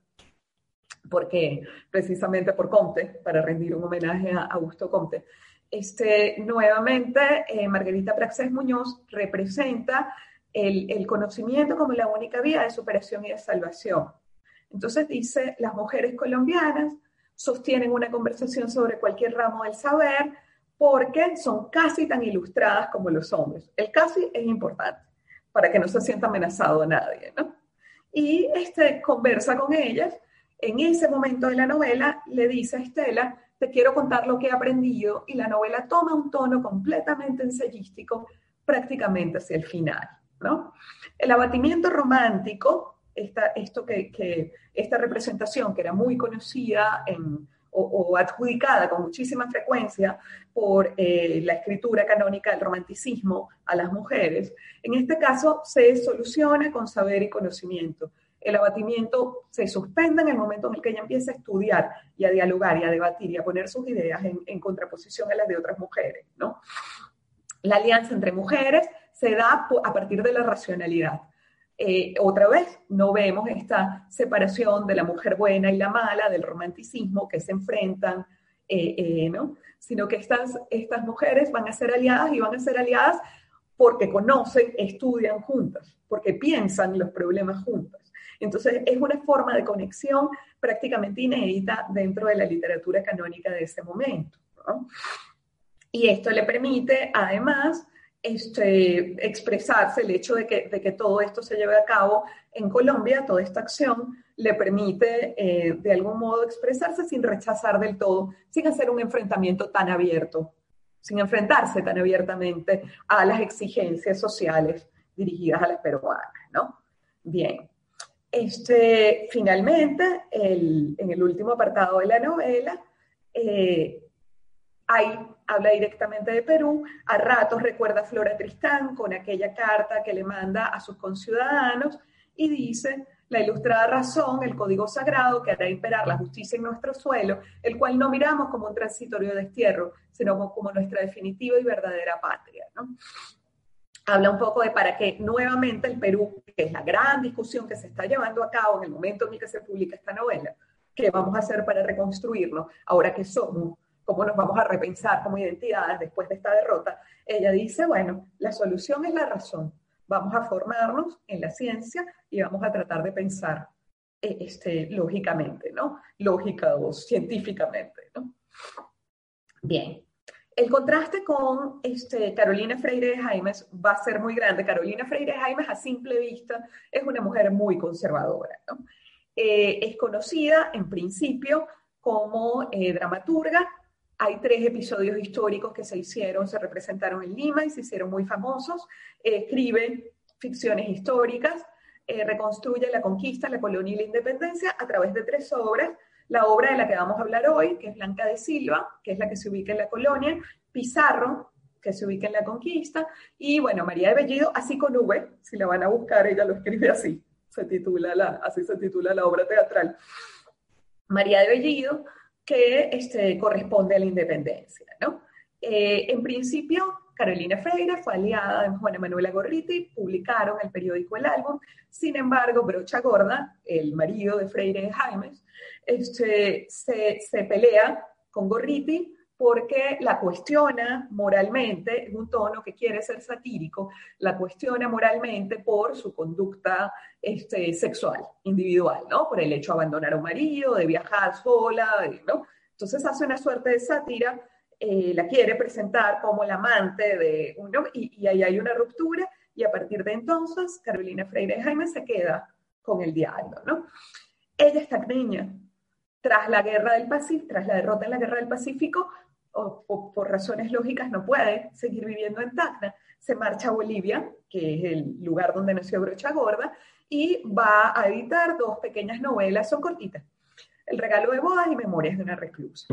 porque precisamente por Comte, para rendir un homenaje a Augusto Comte. Este, nuevamente, eh, Margarita Praxés Muñoz representa el, el conocimiento como la única vía de superación y de salvación entonces dice, las mujeres colombianas sostienen una conversación sobre cualquier ramo del saber porque son casi tan ilustradas como los hombres. El casi es importante, para que no se sienta amenazado nadie, ¿no? Y este, conversa con ellas. En ese momento de la novela le dice a Estela, te quiero contar lo que he aprendido y la novela toma un tono completamente ensayístico prácticamente hacia el final, ¿no? El abatimiento romántico, esta, esto que, esta representación que era muy conocida en, o, adjudicada con muchísima frecuencia por eh, la escritura canónica del romanticismo a las mujeres, en este caso se soluciona con saber y conocimiento. El abatimiento se suspende en el momento en el que ella empieza a estudiar y a dialogar y a debatir y a poner sus ideas en, en contraposición a las de otras mujeres, ¿no? La alianza entre mujeres se da a partir de la racionalidad. Eh, otra vez, no vemos esta separación de la mujer buena y la mala, del romanticismo, que se enfrentan, eh, eh, ¿no? Sino que estas, estas mujeres van a ser aliadas y van a ser aliadas porque conocen, estudian juntas, porque piensan los problemas juntas. Entonces, es una forma de conexión prácticamente inédita dentro de la literatura canónica de ese momento. Y esto le permite, además, este, expresarse, el hecho de que, de que, todo esto se lleve a cabo en Colombia, toda esta acción le permite eh, de algún modo expresarse sin rechazar del todo, sin hacer un enfrentamiento tan abierto, sin enfrentarse tan abiertamente a las exigencias sociales dirigidas a las peruanas, ¿no? Bien. Este, finalmente, el, en el último apartado de la novela, eh, hay habla directamente de Perú, a ratos recuerda a Flora Tristán con aquella carta que le manda a sus conciudadanos y dice, la ilustrada razón, el código sagrado que hará imperar la justicia en nuestro suelo, el cual no miramos como un transitorio destierro, sino como nuestra definitiva y verdadera patria. Habla un poco de para qué nuevamente el Perú, que es la gran discusión que se está llevando a cabo en el momento en el que se publica esta novela, qué vamos a hacer para reconstruirlo ahora que somos cómo nos vamos a repensar como identidades después de esta derrota, ella dice, bueno, la solución es la razón. Vamos a formarnos en la ciencia y vamos a tratar de pensar eh, este, lógicamente, ¿no? Lógica o científicamente, ¿no? Bien. El contraste con este, Carolina Freire de Jaimes va a ser muy grande. Carolina Freire de Jaimes, a simple vista, es una mujer muy conservadora. ¿no? Eh, es conocida, en principio, como eh, dramaturga hay tres episodios históricos que se hicieron, se representaron en Lima y se hicieron muy famosos. Eh, escribe ficciones históricas, eh, reconstruye la conquista, la colonia y la independencia a través de tres obras. La obra de la que vamos a hablar hoy, que es Blanca de Silva, que es la que se ubica en la colonia, Pizarro, que se ubica en la conquista, y bueno, María de Bellido, así con V, si la van a buscar, ella lo escribe así, se titula la, así se titula la obra teatral. María de Bellido que este, corresponde a la independencia. ¿no? Eh, en principio, Carolina Freire fue aliada de Juana Manuela Gorriti, publicaron el periódico El Álbum, sin embargo, Brocha Gorda, el marido de Freire Jaimes, este, se, se pelea con Gorriti porque la cuestiona moralmente, en un tono que quiere ser satírico, la cuestiona moralmente por su conducta este, sexual, individual, ¿no? Por el hecho de abandonar a un marido, de viajar sola, ¿no? Entonces hace una suerte de sátira, eh, la quiere presentar como la amante de uno, y, y, ahí hay una ruptura, y a partir de entonces Carolina Freire Jaime se queda con el diario, ¿no? Ella está niña. Tras la guerra del Pacífico, tras la derrota en la guerra del Pacífico, o, por razones lógicas no puede seguir viviendo en Tacna, se marcha a Bolivia, que es el lugar donde nació Brocha Gorda, y va a editar dos pequeñas novelas, son cortitas, El regalo de bodas y Memorias de una reclusa.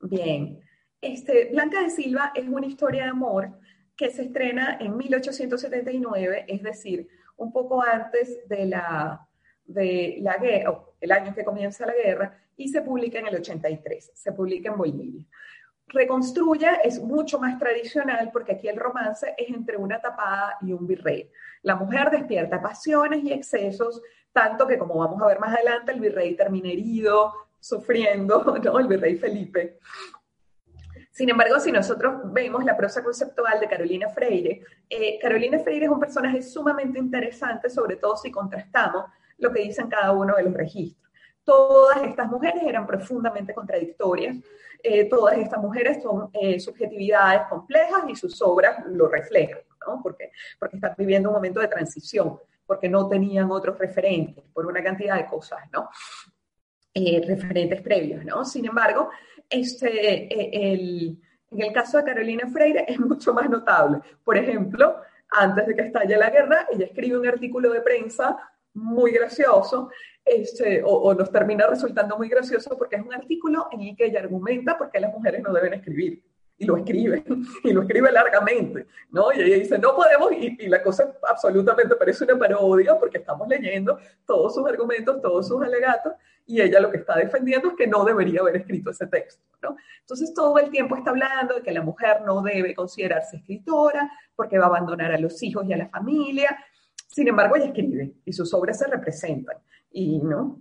Bien, este, Blanca de Silva es una historia de amor que se estrena en 1879, es decir, un poco antes de la, de la guerra, el año que comienza la guerra, y se publica en el 83, se publica en Bolivia. Reconstruye es mucho más tradicional porque aquí el romance es entre una tapada y un virrey. La mujer despierta pasiones y excesos, tanto que como vamos a ver más adelante, el virrey termina herido, sufriendo, ¿no? El virrey Felipe. Sin embargo, si nosotros vemos la prosa conceptual de Carolina Freire, eh, Carolina Freire es un personaje sumamente interesante, sobre todo si contrastamos lo que dicen cada uno de los registros. Todas estas mujeres eran profundamente contradictorias, eh, todas estas mujeres son eh, subjetividades complejas y sus obras lo reflejan. ¿no? Porque, porque están viviendo un momento de transición, porque no tenían otros referentes, por una cantidad de cosas, ¿no? Eh, referentes previos, ¿no? Sin embargo, este, eh, el, en el caso de Carolina Freire es mucho más notable. Por ejemplo, antes de que estalle la guerra, ella escribe un artículo de prensa muy gracioso, este, o, nos termina resultando muy gracioso porque es un artículo en el que ella argumenta por qué las mujeres no deben escribir. Y lo escribe, y lo escribe largamente, ¿no? Y ella dice, no podemos, y, y la cosa absolutamente parece una parodia porque estamos leyendo todos sus argumentos, todos sus alegatos, y ella lo que está defendiendo es que no debería haber escrito ese texto, ¿no? Entonces todo el tiempo está hablando de que la mujer no debe considerarse escritora porque va a abandonar a los hijos y a la familia, sin embargo, ella escribe y sus obras se representan. Y, ¿no?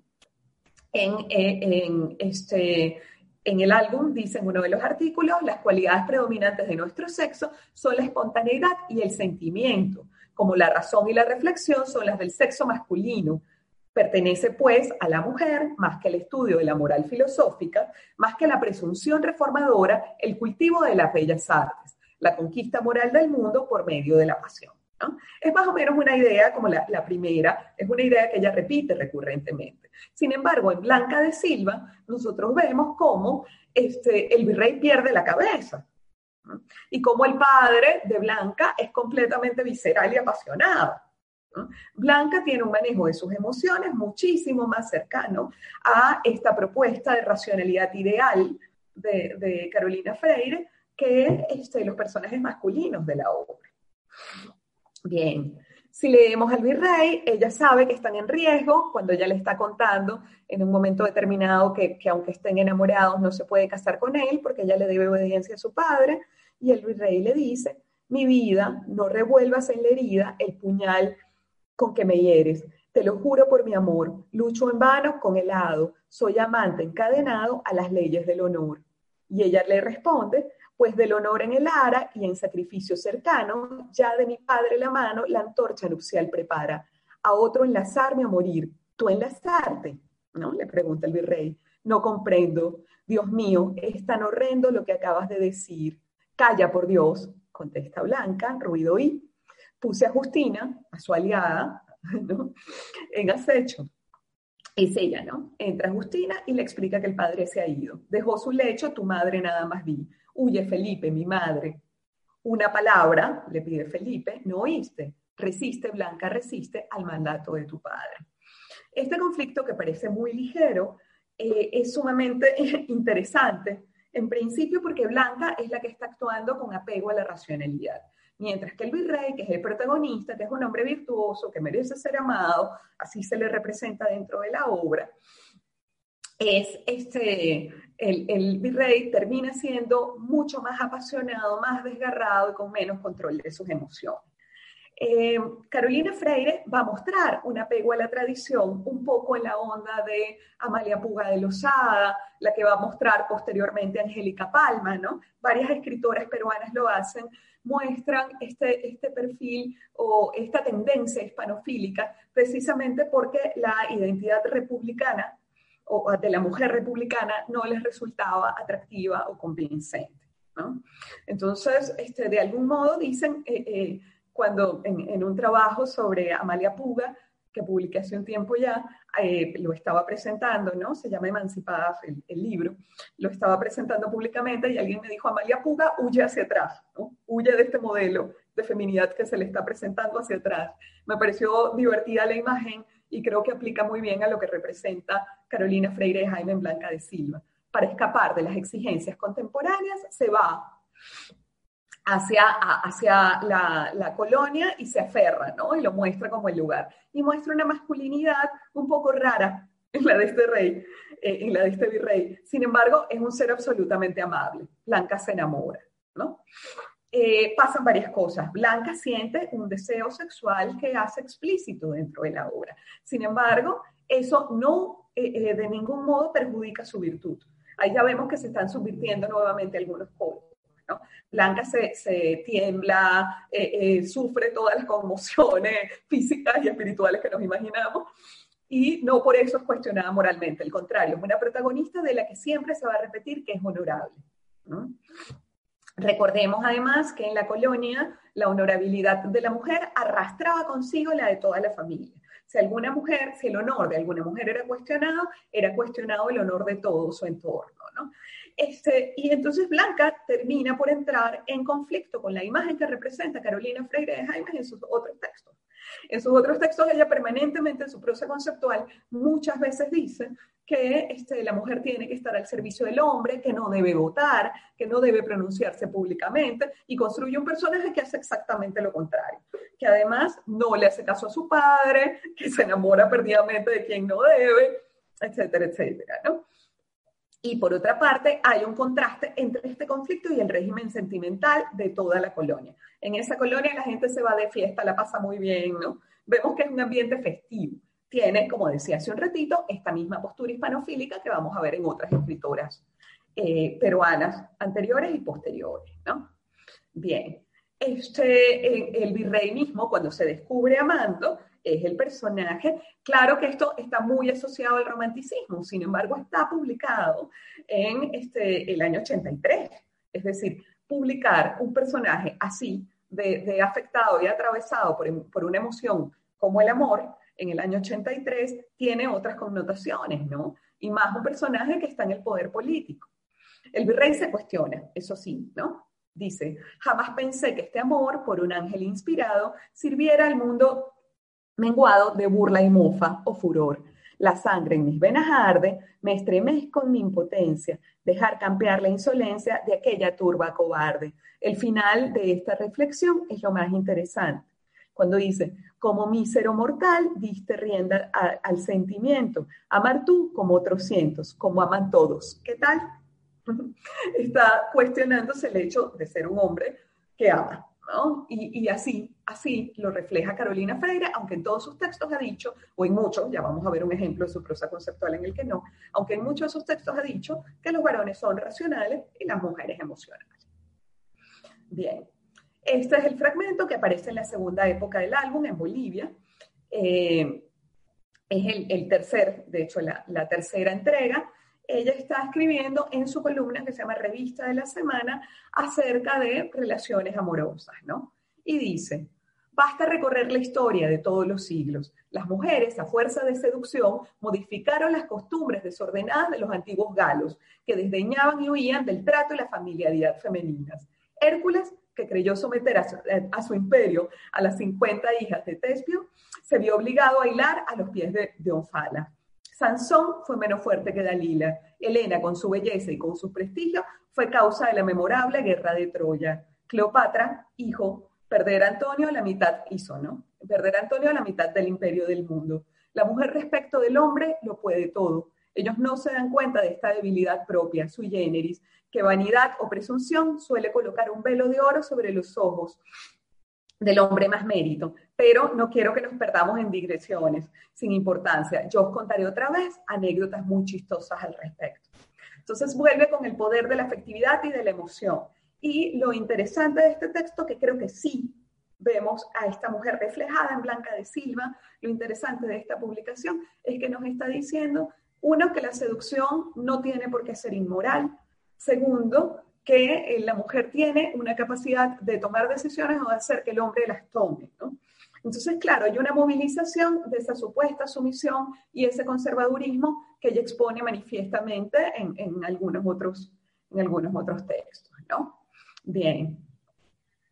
En, eh, este, en el álbum dice en uno de los artículos, las cualidades predominantes de nuestro sexo son la espontaneidad y el sentimiento, como la razón y la reflexión son las del sexo masculino. Pertenece pues a la mujer, más que el estudio de la moral filosófica, más que la presunción reformadora, el cultivo de las bellas artes, la conquista moral del mundo por medio de la pasión. Es más o menos una idea como la, primera, es una idea que ella repite recurrentemente. Sin embargo, en Blanca de Silva, nosotros vemos cómo este, el virrey pierde la cabeza. Y cómo el padre de Blanca es completamente visceral y apasionado. Blanca tiene un manejo de sus emociones muchísimo más cercano a esta propuesta de racionalidad ideal de, Carolina Freire que este, los personajes masculinos de la obra. Bien, si leemos al virrey, ella sabe que están en riesgo cuando ella le está contando en un momento determinado que, aunque estén enamorados no se puede casar con él porque ella le debe obediencia a su padre. Y el virrey le dice, mi vida, no revuelvas en la herida el puñal con que me hieres. Te lo juro por mi amor, lucho en vano con el hado, soy amante encadenado a las leyes del honor. Y ella le responde, pues del honor en el ara y en sacrificio cercano, ya de mi padre la mano la antorcha nupcial prepara, a otro enlazarme a morir, tú enlazarte, ¿no? Le pregunta el virrey, no comprendo, Dios mío, es tan horrendo lo que acabas de decir, calla por Dios, contesta Blanca, ruido y, puse a Justina, a su aliada, ¿no? en acecho. Es ella, ¿no? Entra Justina y le explica que el padre se ha ido. Dejó su lecho, tu madre nada más vi. Huye Felipe, mi madre. Una palabra, le pide Felipe, no oíste. Resiste, Blanca, resiste al mandato de tu padre. Este conflicto que parece muy ligero eh, es sumamente interesante, en principio porque Blanca es la que está actuando con apego a la racionalidad, mientras que el virrey, que es el protagonista, que es un hombre virtuoso, que merece ser amado, así se le representa dentro de la obra, es este, el, virrey termina siendo mucho más apasionado, más desgarrado y con menos control de sus emociones. Eh, Carolina Freire va a mostrar un apego a la tradición, un poco en la onda de Amalia Puga de Lozada, la que va a mostrar posteriormente Angélica Palma, ¿no? Varias escritoras peruanas lo hacen, muestran este, este perfil o esta tendencia hispanofílica precisamente porque la identidad republicana o de la mujer republicana no les resultaba atractiva o convincente. ¿no? Entonces, este, de algún modo dicen, eh, eh, cuando en, un trabajo sobre Amalia Puga, que publiqué hace un tiempo ya, eh, lo estaba presentando, ¿no? Se llama Emancipadas el, el, libro, lo estaba presentando públicamente y alguien me dijo, Amalia Puga huye hacia atrás, ¿no? Huye de este modelo de feminidad que se le está presentando hacia atrás. Me pareció divertida la imagen y creo que aplica muy bien a lo que representa Carolina Freire y Jaime Blanca de Silva. Para escapar de las exigencias contemporáneas, se va hacia, hacia la, colonia y se aferra, ¿no? Y lo muestra como el lugar. Y muestra una masculinidad un poco rara en la de este rey, eh, en la de este virrey. Sin embargo, es un ser absolutamente amable. Blanca se enamora, ¿no? Eh, pasan varias cosas. Blanca siente un deseo sexual que hace explícito dentro de la obra. Sin embargo, eso no eh, eh, de ningún modo perjudica su virtud. Ahí ya vemos que se están subvirtiendo nuevamente algunos códigos. Blanca se, tiembla, sufre todas las conmociones físicas y espirituales que nos imaginamos y no por eso es cuestionada moralmente, al contrario, es una protagonista de la que siempre se va a repetir que es honorable. Recordemos además que en la colonia la honorabilidad de la mujer arrastraba consigo la de toda la familia. Si alguna mujer, si el honor de alguna mujer era cuestionado, era cuestionado el honor de todo su entorno, ¿no? Este, y entonces Blanca termina por entrar en conflicto con la imagen que representa Carolina Freire de Jaime en sus otros textos. En sus otros textos, ella permanentemente en su prosa conceptual muchas veces dice que este, la mujer tiene que estar al servicio del hombre, que no debe votar, que no debe pronunciarse públicamente, y construye un personaje que hace exactamente lo contrario, que además no le hace caso a su padre, que se enamora perdidamente de quien no debe, etcétera, etcétera, ¿no? Y por otra parte, hay un contraste entre este conflicto y el régimen sentimental de toda la colonia. En esa colonia la gente se va de fiesta, la pasa muy bien, ¿no? Vemos que es un ambiente festivo. Tiene, como decía hace un ratito, esta misma postura hispanofílica que vamos a ver en otras escritoras eh, peruanas anteriores y posteriores, ¿no? Bien, este, el virrey mismo, cuando se descubre amando, es el personaje. Claro que esto está muy asociado al romanticismo, sin embargo está publicado en este, el año 83. Es decir, publicar un personaje así, de, afectado y atravesado por, por, una emoción como el amor, en el año 83, tiene otras connotaciones, ¿no? Y más un personaje que está en el poder político. El virrey se cuestiona, eso sí, ¿no? Dice, jamás pensé que este amor por un ángel inspirado sirviera al mundo menguado de burla y mofa o furor. La sangre en mis venas arde, me estremezco en mi impotencia, dejar campear la insolencia de aquella turba cobarde. El final de esta reflexión es lo más interesante. Cuando dice, como mísero mortal, diste rienda al sentimiento. Amar tú como otros cientos, como aman todos. ¿Qué tal? Está cuestionándose el hecho de ser un hombre que ama. Y, así, así lo refleja Carolina Freire, aunque en todos sus textos ha dicho, o en muchos, ya vamos a ver un ejemplo de su prosa conceptual en el que no, aunque en muchos de sus textos ha dicho que los varones son racionales y las mujeres emocionales. Bien, este es el fragmento que aparece en la segunda época del álbum, en Bolivia. Eh, es el, tercer, de hecho, la tercera entrega ella está escribiendo en su columna que se llama Revista de la Semana acerca de relaciones amorosas, ¿no? Y dice, basta recorrer la historia de todos los siglos. Las mujeres, a fuerza de seducción, modificaron las costumbres desordenadas de los antiguos galos, que desdeñaban y huían del trato y la familiaridad femeninas. Hércules, que creyó someter a su, imperio a las 50 hijas de Tespio, se vio obligado a hilar a los pies de, de Onfala. Sansón fue menos fuerte que Dalila. Helena, con su belleza y con su prestigio, fue causa de la memorable guerra de Troya. Cleopatra, hijo, perder a Antonio la mitad hizo, ¿no? Perder a Antonio la mitad del imperio del mundo. La mujer respecto del hombre lo puede todo. Ellos no se dan cuenta de esta debilidad propia, sui generis, que vanidad o presunción suele colocar un velo de oro sobre los ojos del hombre más mérito, pero no quiero que nos perdamos en digresiones sin importancia. Yo os contaré otra vez anécdotas muy chistosas al respecto. Entonces vuelve con el poder de la afectividad y de la emoción. Y lo interesante de este texto, que creo que sí vemos a esta mujer reflejada en Blanca de Silva, lo interesante de esta publicación es que nos está diciendo, uno, que la seducción no tiene por qué ser inmoral. Segundo, que eh, la mujer tiene una capacidad de tomar decisiones o de hacer que el hombre las tome. ¿no? Entonces, claro, hay una movilización de esa supuesta sumisión y ese conservadurismo que ella expone manifiestamente en, algunos, otros, en algunos otros textos. ¿no? Bien.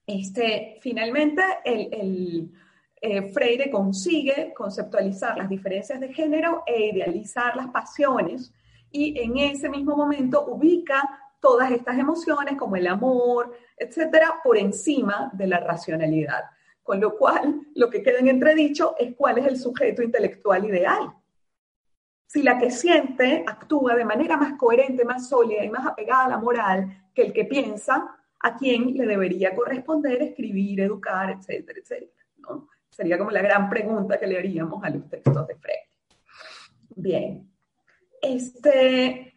Este, finalmente, el, el eh, Freire consigue conceptualizar las diferencias de género e idealizar las pasiones y en ese mismo momento ubica todas estas emociones como el amor, etcétera, por encima de la racionalidad. Con lo cual, lo que queda en entredicho es cuál es el sujeto intelectual ideal. Si la que siente actúa de manera más coherente, más sólida y más apegada a la moral que el que piensa, a quién le debería corresponder escribir, educar, etcétera, etcétera. ¿no? Sería como la gran pregunta que le haríamos a los textos de Freire. Bien. Este,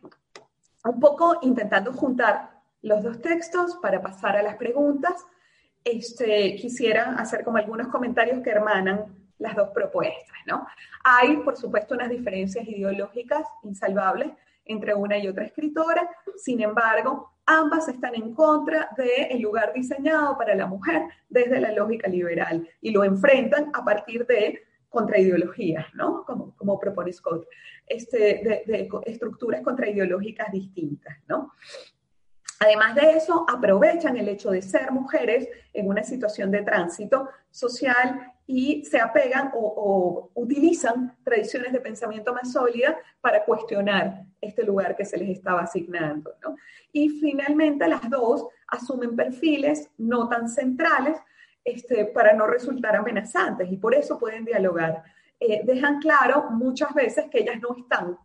un poco intentando juntar los dos textos para pasar a las preguntas, este, quisiera hacer como algunos comentarios que hermanan las dos propuestas, ¿no? Hay, por supuesto, unas diferencias ideológicas insalvables entre una y otra escritora. Sin embargo, ambas están en contra del lugar diseñado para la mujer desde la lógica liberal y lo enfrentan a partir de contraideologías, ¿no? Como propone Scott, este, de, de estructuras contraideológicas distintas, ¿no? Además de eso, aprovechan el hecho de ser mujeres en una situación de tránsito social y se apegan o, utilizan tradiciones de pensamiento más sólidas para cuestionar este lugar que se les estaba asignando. Y finalmente las dos asumen perfiles no tan centrales este, para no resultar amenazantes y por eso pueden dialogar. Eh, dejan claro muchas veces que ellas no están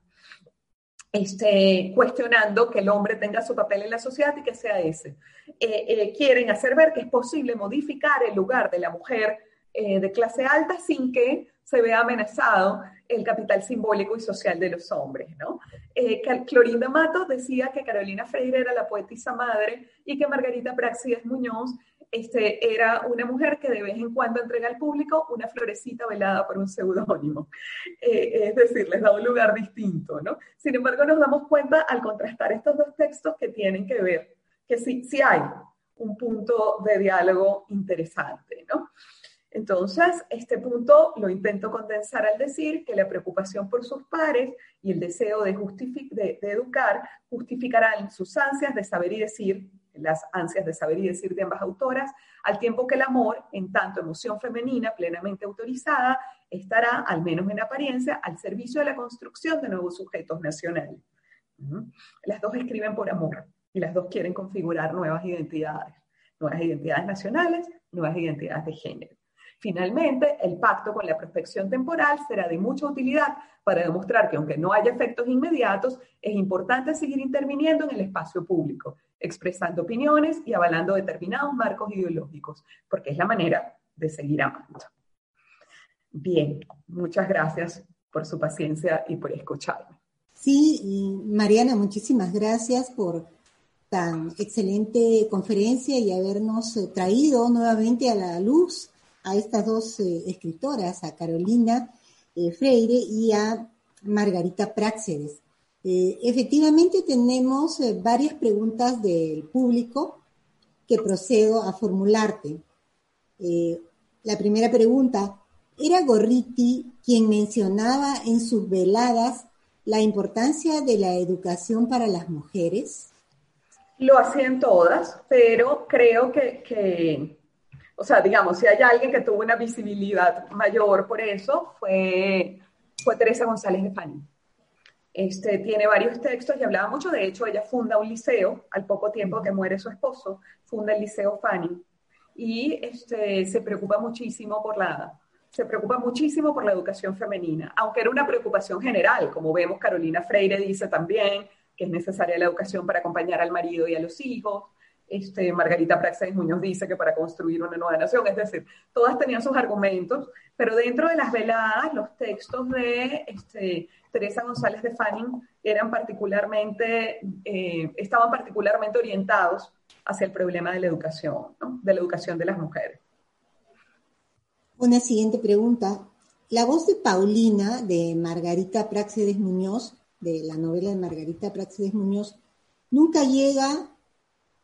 este, cuestionando que el hombre tenga su papel en la sociedad y que sea ese. Eh, eh, quieren hacer ver que es posible modificar el lugar de la mujer de clase alta sin que se vea amenazado el capital simbólico y social de los hombres. ¿no? Clorinda Mato decía que Carolina Freire era la poetisa madre y que Margarita Praxedes Muñoz este, era una mujer que de vez en cuando entrega al público una florecita velada por un seudónimo. Eh, es decir, les da un lugar distinto, ¿no? Sin embargo, nos damos cuenta al contrastar estos dos textos que tienen que ver, que sí, sí hay un punto de diálogo interesante, ¿no? Entonces, este punto lo intento condensar al decir que la preocupación por sus pares y el deseo de, educar justificarán sus ansias de saber y decir las ansias de saber y decir de ambas autoras, al tiempo que el amor, en tanto emoción femenina plenamente autorizada, estará, al menos en apariencia, al servicio de la construcción de nuevos sujetos nacionales. Las dos escriben por amor y las dos quieren configurar nuevas identidades, nuevas identidades nacionales, nuevas identidades de género. Finalmente, el pacto con la prospección temporal será de mucha utilidad para demostrar que aunque no haya efectos inmediatos, es importante seguir interviniendo en el espacio público, expresando opiniones y avalando determinados marcos ideológicos, porque es la manera de seguir amando. Bien, muchas gracias por su paciencia y por escucharme. Sí, Mariana, muchísimas gracias por tan excelente conferencia y habernos traído nuevamente a la luz a estas dos eh, escritoras, a Carolina eh, Freire y a Margarita Praxedes. Eh, efectivamente tenemos varias preguntas del público que procedo a formularte. la primera pregunta, ¿era Gorriti quien mencionaba en sus veladas la importancia de la educación para las mujeres? Lo hacían todas, pero creo que o sea, digamos, si hay alguien que tuvo una visibilidad mayor por eso, fue, fue Teresa González de Fanny. Este, tiene varios textos y hablaba mucho, de hecho, ella funda un liceo, al poco tiempo que muere su esposo, funda el Liceo Fanny, y este, se preocupa muchísimo por la, se preocupa muchísimo por la educación femenina, aunque era una preocupación general, como vemos Carolina Freire dice también que es necesaria la educación para acompañar al marido y a los hijos, este, Margarita Praxedes Muñoz dice que para construir una nueva nación, es decir, todas tenían sus argumentos, pero dentro de las veladas, los textos de este, Teresa González de Fanning eran particularmente, eh, estaban particularmente orientados hacia el problema de la educación, de la educación de las mujeres. Una siguiente pregunta. La voz de Paulina, de Margarita Praxedes Muñoz, de la novela de Margarita Praxedes Muñoz, nunca llega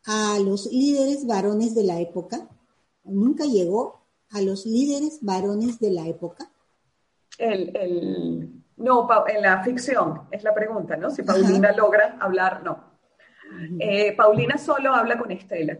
a los líderes varones de la época? ¿Nunca llegó a los líderes varones de la época? El, no, en la ficción es la pregunta, ¿no? Si Paulina logra hablar, no. Eh, Paulina solo habla con Estela.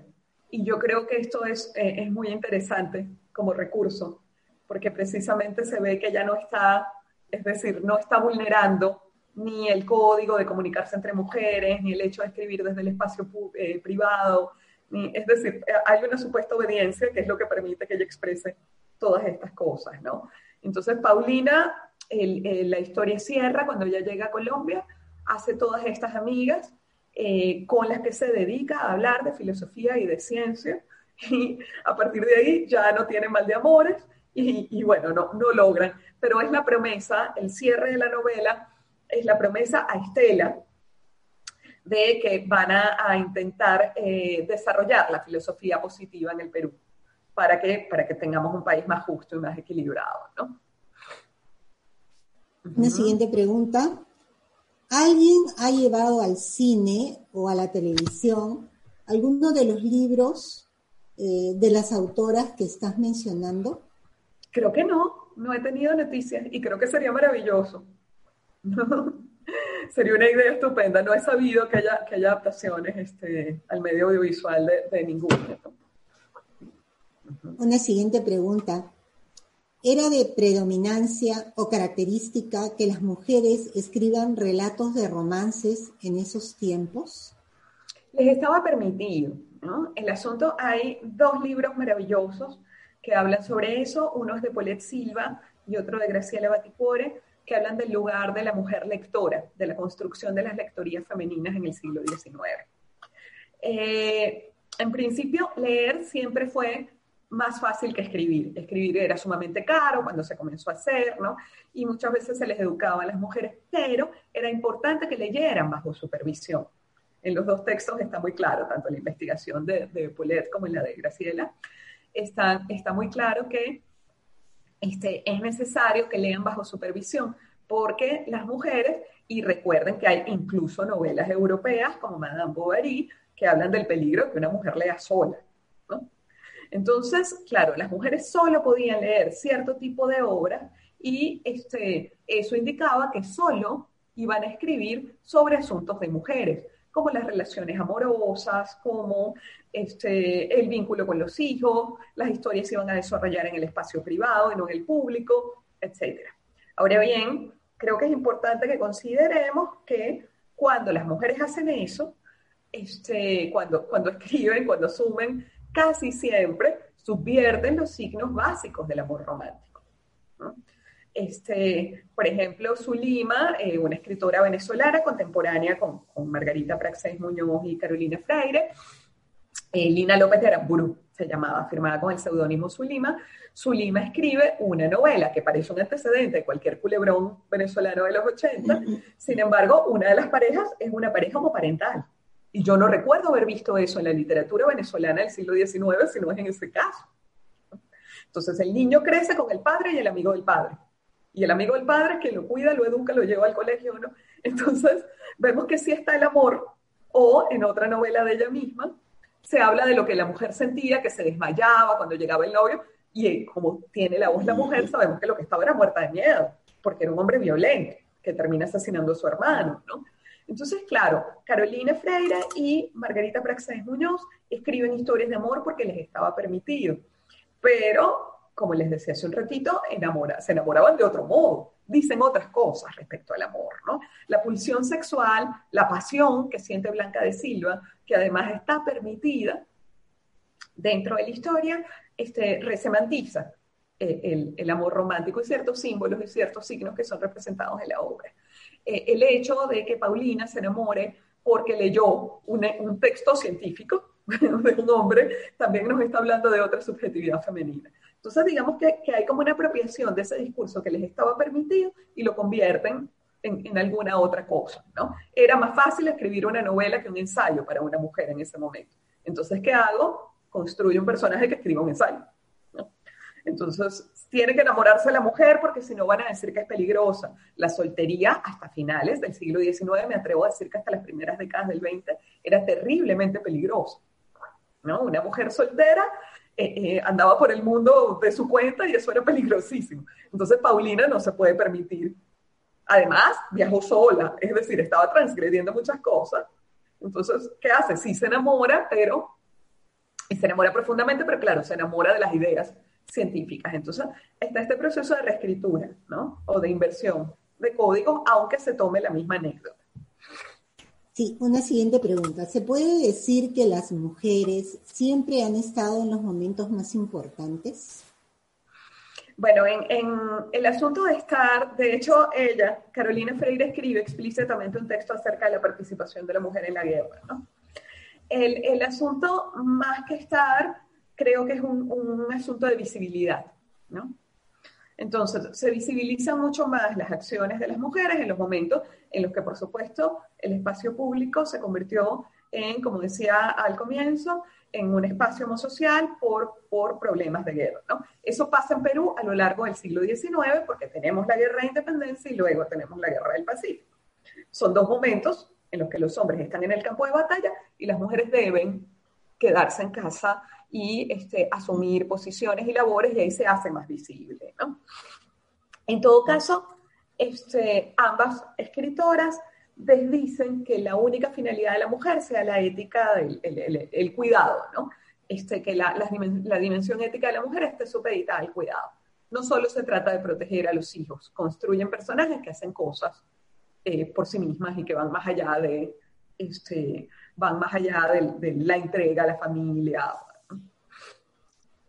Y yo creo que esto es, eh, es muy interesante como recurso, porque precisamente se ve que ella no está, es decir, no está vulnerando ni el código de comunicarse entre mujeres, ni el hecho de escribir desde el espacio eh, privado, ni, es decir, eh, hay una supuesta obediencia que es lo que permite que ella exprese todas estas cosas, ¿no? Entonces, Paulina, la historia cierra cuando ella llega a Colombia, hace todas estas amigas eh, con las que se dedica a hablar de filosofía y de ciencia, y a partir de ahí ya no tiene mal de amores, y, y bueno, no, no logran, pero es la promesa, el cierre de la novela, es la promesa a Estela de que van a, intentar eh, desarrollar la filosofía positiva en el Perú para que, para que tengamos un país más justo y más equilibrado. ¿no? Una siguiente pregunta. ¿Alguien ha llevado al cine o a la televisión alguno de los libros eh, de las autoras que estás mencionando? Creo que no, no he tenido noticias y creo que sería maravilloso. sería una idea estupenda. No he sabido que haya, que haya adaptaciones este, al medio audiovisual de, de ninguno. Una siguiente pregunta. ¿Era de predominancia o característica que las mujeres escriban relatos de romances en esos tiempos? Les estaba permitido. ¿no? El asunto, hay dos libros maravillosos que hablan sobre eso. Uno es de Paulette Silva y otro de Graciela Baticore, que hablan del lugar de la mujer lectora, de la construcción de las lectorías femeninas en el siglo XIX. Eh, en principio, leer siempre fue más fácil que escribir. Escribir era sumamente caro cuando se comenzó a hacer, ¿no? Y muchas veces se les educaba a las mujeres, pero era importante que leyeran bajo supervisión. En los dos textos está muy claro, tanto en la investigación de, de Paulette como en la de Graciela, está, está muy claro que este, es necesario que lean bajo supervisión, porque las mujeres, y recuerden que hay incluso novelas europeas como Madame Bovary, que hablan del peligro que una mujer lea sola. Entonces, claro, las mujeres solo podían leer cierto tipo de obras y este, eso indicaba que solo iban a escribir sobre asuntos de mujeres, como las relaciones amorosas, como este, el vínculo con los hijos, las historias se iban a desarrollar en el espacio privado y no en el público, etc. Ahora bien, creo que es importante que consideremos que cuando las mujeres hacen eso, este, cuando, cuando escriben, cuando asumen casi siempre subvierten los signos básicos del amor romántico. Este, por ejemplo, Zulima, eh, una escritora venezolana contemporánea con, Margarita Praxés Muñoz y Carolina Freire, eh, Lina López de Aramburu se llamaba, firmada con el seudónimo Zulima. Zulima escribe una novela que parece un antecedente de cualquier culebrón venezolano de los 80, sin embargo, una de las parejas es una pareja homoparental. Y yo no recuerdo haber visto eso en la literatura venezolana del siglo XIX, si no es en ese caso. Entonces el niño crece con el padre y el amigo del padre. Y el amigo del padre que lo cuida, lo educa, lo lleva al colegio, ¿no? Entonces vemos que sí está el amor. O en otra novela de ella misma, se habla de lo que la mujer sentía, que se desmayaba cuando llegaba el novio. Y como tiene la voz la mujer, sabemos que lo que estaba era muerta de miedo, porque era un hombre violento que termina asesinando a su hermano, ¿no? Entonces, claro, Carolina Freire y Margarita Praxés Muñoz escriben historias de amor porque les estaba permitido. Pero, como les decía hace un ratito, enamora, se enamoraban de otro modo. Dicen otras cosas respecto al amor, ¿no? La pulsión sexual, la pasión que siente Blanca de Silva, que además está permitida dentro de la historia, este, resemantiza eh, el, el amor romántico y ciertos símbolos y ciertos signos que son representados en la obra. Eh, el hecho de que Paulina se enamore porque leyó un, texto científico de un hombre, también nos está hablando de otra subjetividad femenina. Entonces, digamos que, hay como una apropiación de ese discurso que les estaba permitido y lo convierten en, en, alguna otra cosa, ¿no? Era más fácil escribir una novela que un ensayo para una mujer en ese momento. Entonces, ¿qué hago? Construyo un personaje que escriba un ensayo. Entonces, tiene que enamorarse la mujer porque si no van a decir que es peligrosa. La soltería hasta finales del siglo XIX, me atrevo a decir que hasta las primeras décadas del XX, era terriblemente peligrosa. ¿no? Una mujer soltera eh, eh, andaba por el mundo de su cuenta y eso era peligrosísimo. Entonces Paulina no se puede permitir. Además, viajó sola, es decir, estaba transgrediendo muchas cosas. Entonces, ¿qué hace? Sí se enamora, pero... Y se enamora profundamente, pero claro, se enamora de las ideas científicas. Entonces, está este proceso de reescritura, ¿no? O de inversión de códigos, aunque se tome la misma anécdota. Sí, una siguiente pregunta. ¿Se puede decir que las mujeres siempre han estado en los momentos más importantes? Bueno, en, el asunto de estar, de hecho, ella, Carolina Freire, escribe explícitamente un texto acerca de la participación de la mujer en la guerra. El, el asunto más que estar creo que es un, asunto de visibilidad, ¿no? Entonces, se visibilizan mucho más las acciones de las mujeres en los momentos en los que, por supuesto, el espacio público se convirtió en, como decía al comienzo, en un espacio homosocial por, por problemas de guerra. Eso pasa en Perú a lo largo del siglo XIX porque tenemos la guerra de independencia y luego tenemos la guerra del Pacífico. Son dos momentos en los que los hombres están en el campo de batalla y las mujeres deben quedarse en casa y este, asumir posiciones y labores y ahí se hace más visible. ¿no? En todo caso, este, ambas escritoras desdicen que la única finalidad de la mujer sea la ética, el, el, cuidado, ¿no? Este, que la, la, dimensión ética de la mujer esté supeditada al cuidado. No solo se trata de proteger a los hijos, construyen personajes que hacen cosas eh, por sí mismas y que van más allá de, este, van más allá de, la entrega a la familia.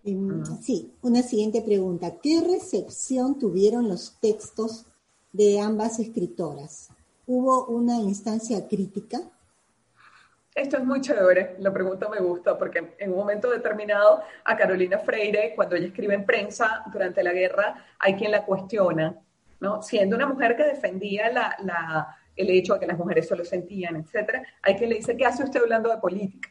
Em, sí, una siguiente pregunta. ¿Qué recepción tuvieron los textos de ambas escritoras? ¿Hubo una instancia crítica? Esto es muy chévere, la pregunta me gusta, porque en un momento determinado a Carolina Freire, cuando ella escribe en prensa durante la guerra, hay quien la cuestiona, ¿no? Siendo una mujer que defendía la, el hecho de que las mujeres solo sentían, etcétera, hay quien le dice, ¿qué hace usted hablando de política?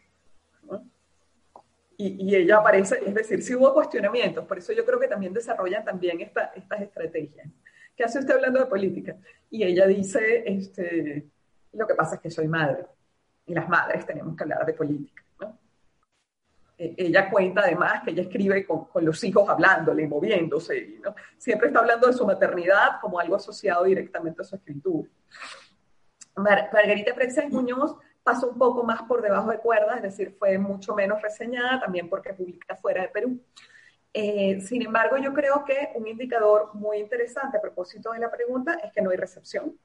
Y, ella aparece, es decir, sí hubo cuestionamientos, por eso yo creo que también desarrollan también estas estrategias. ¿Qué hace usted hablando de política? Y ella dice, este, lo que pasa es que soy madre, y las madres tenemos que hablar de política. E, ella cuenta además que ella escribe con, los hijos hablándole, moviéndose, ¿no? siempre está hablando de su maternidad como algo asociado directamente a su escritura. Margarita Prexes Muñoz pasó un poco más por debajo de cuerdas, es decir, fue mucho menos reseñada, también porque publica fuera de Perú. Eh, sin embargo, yo creo que un indicador muy interesante a propósito de la pregunta es que no hay recepción.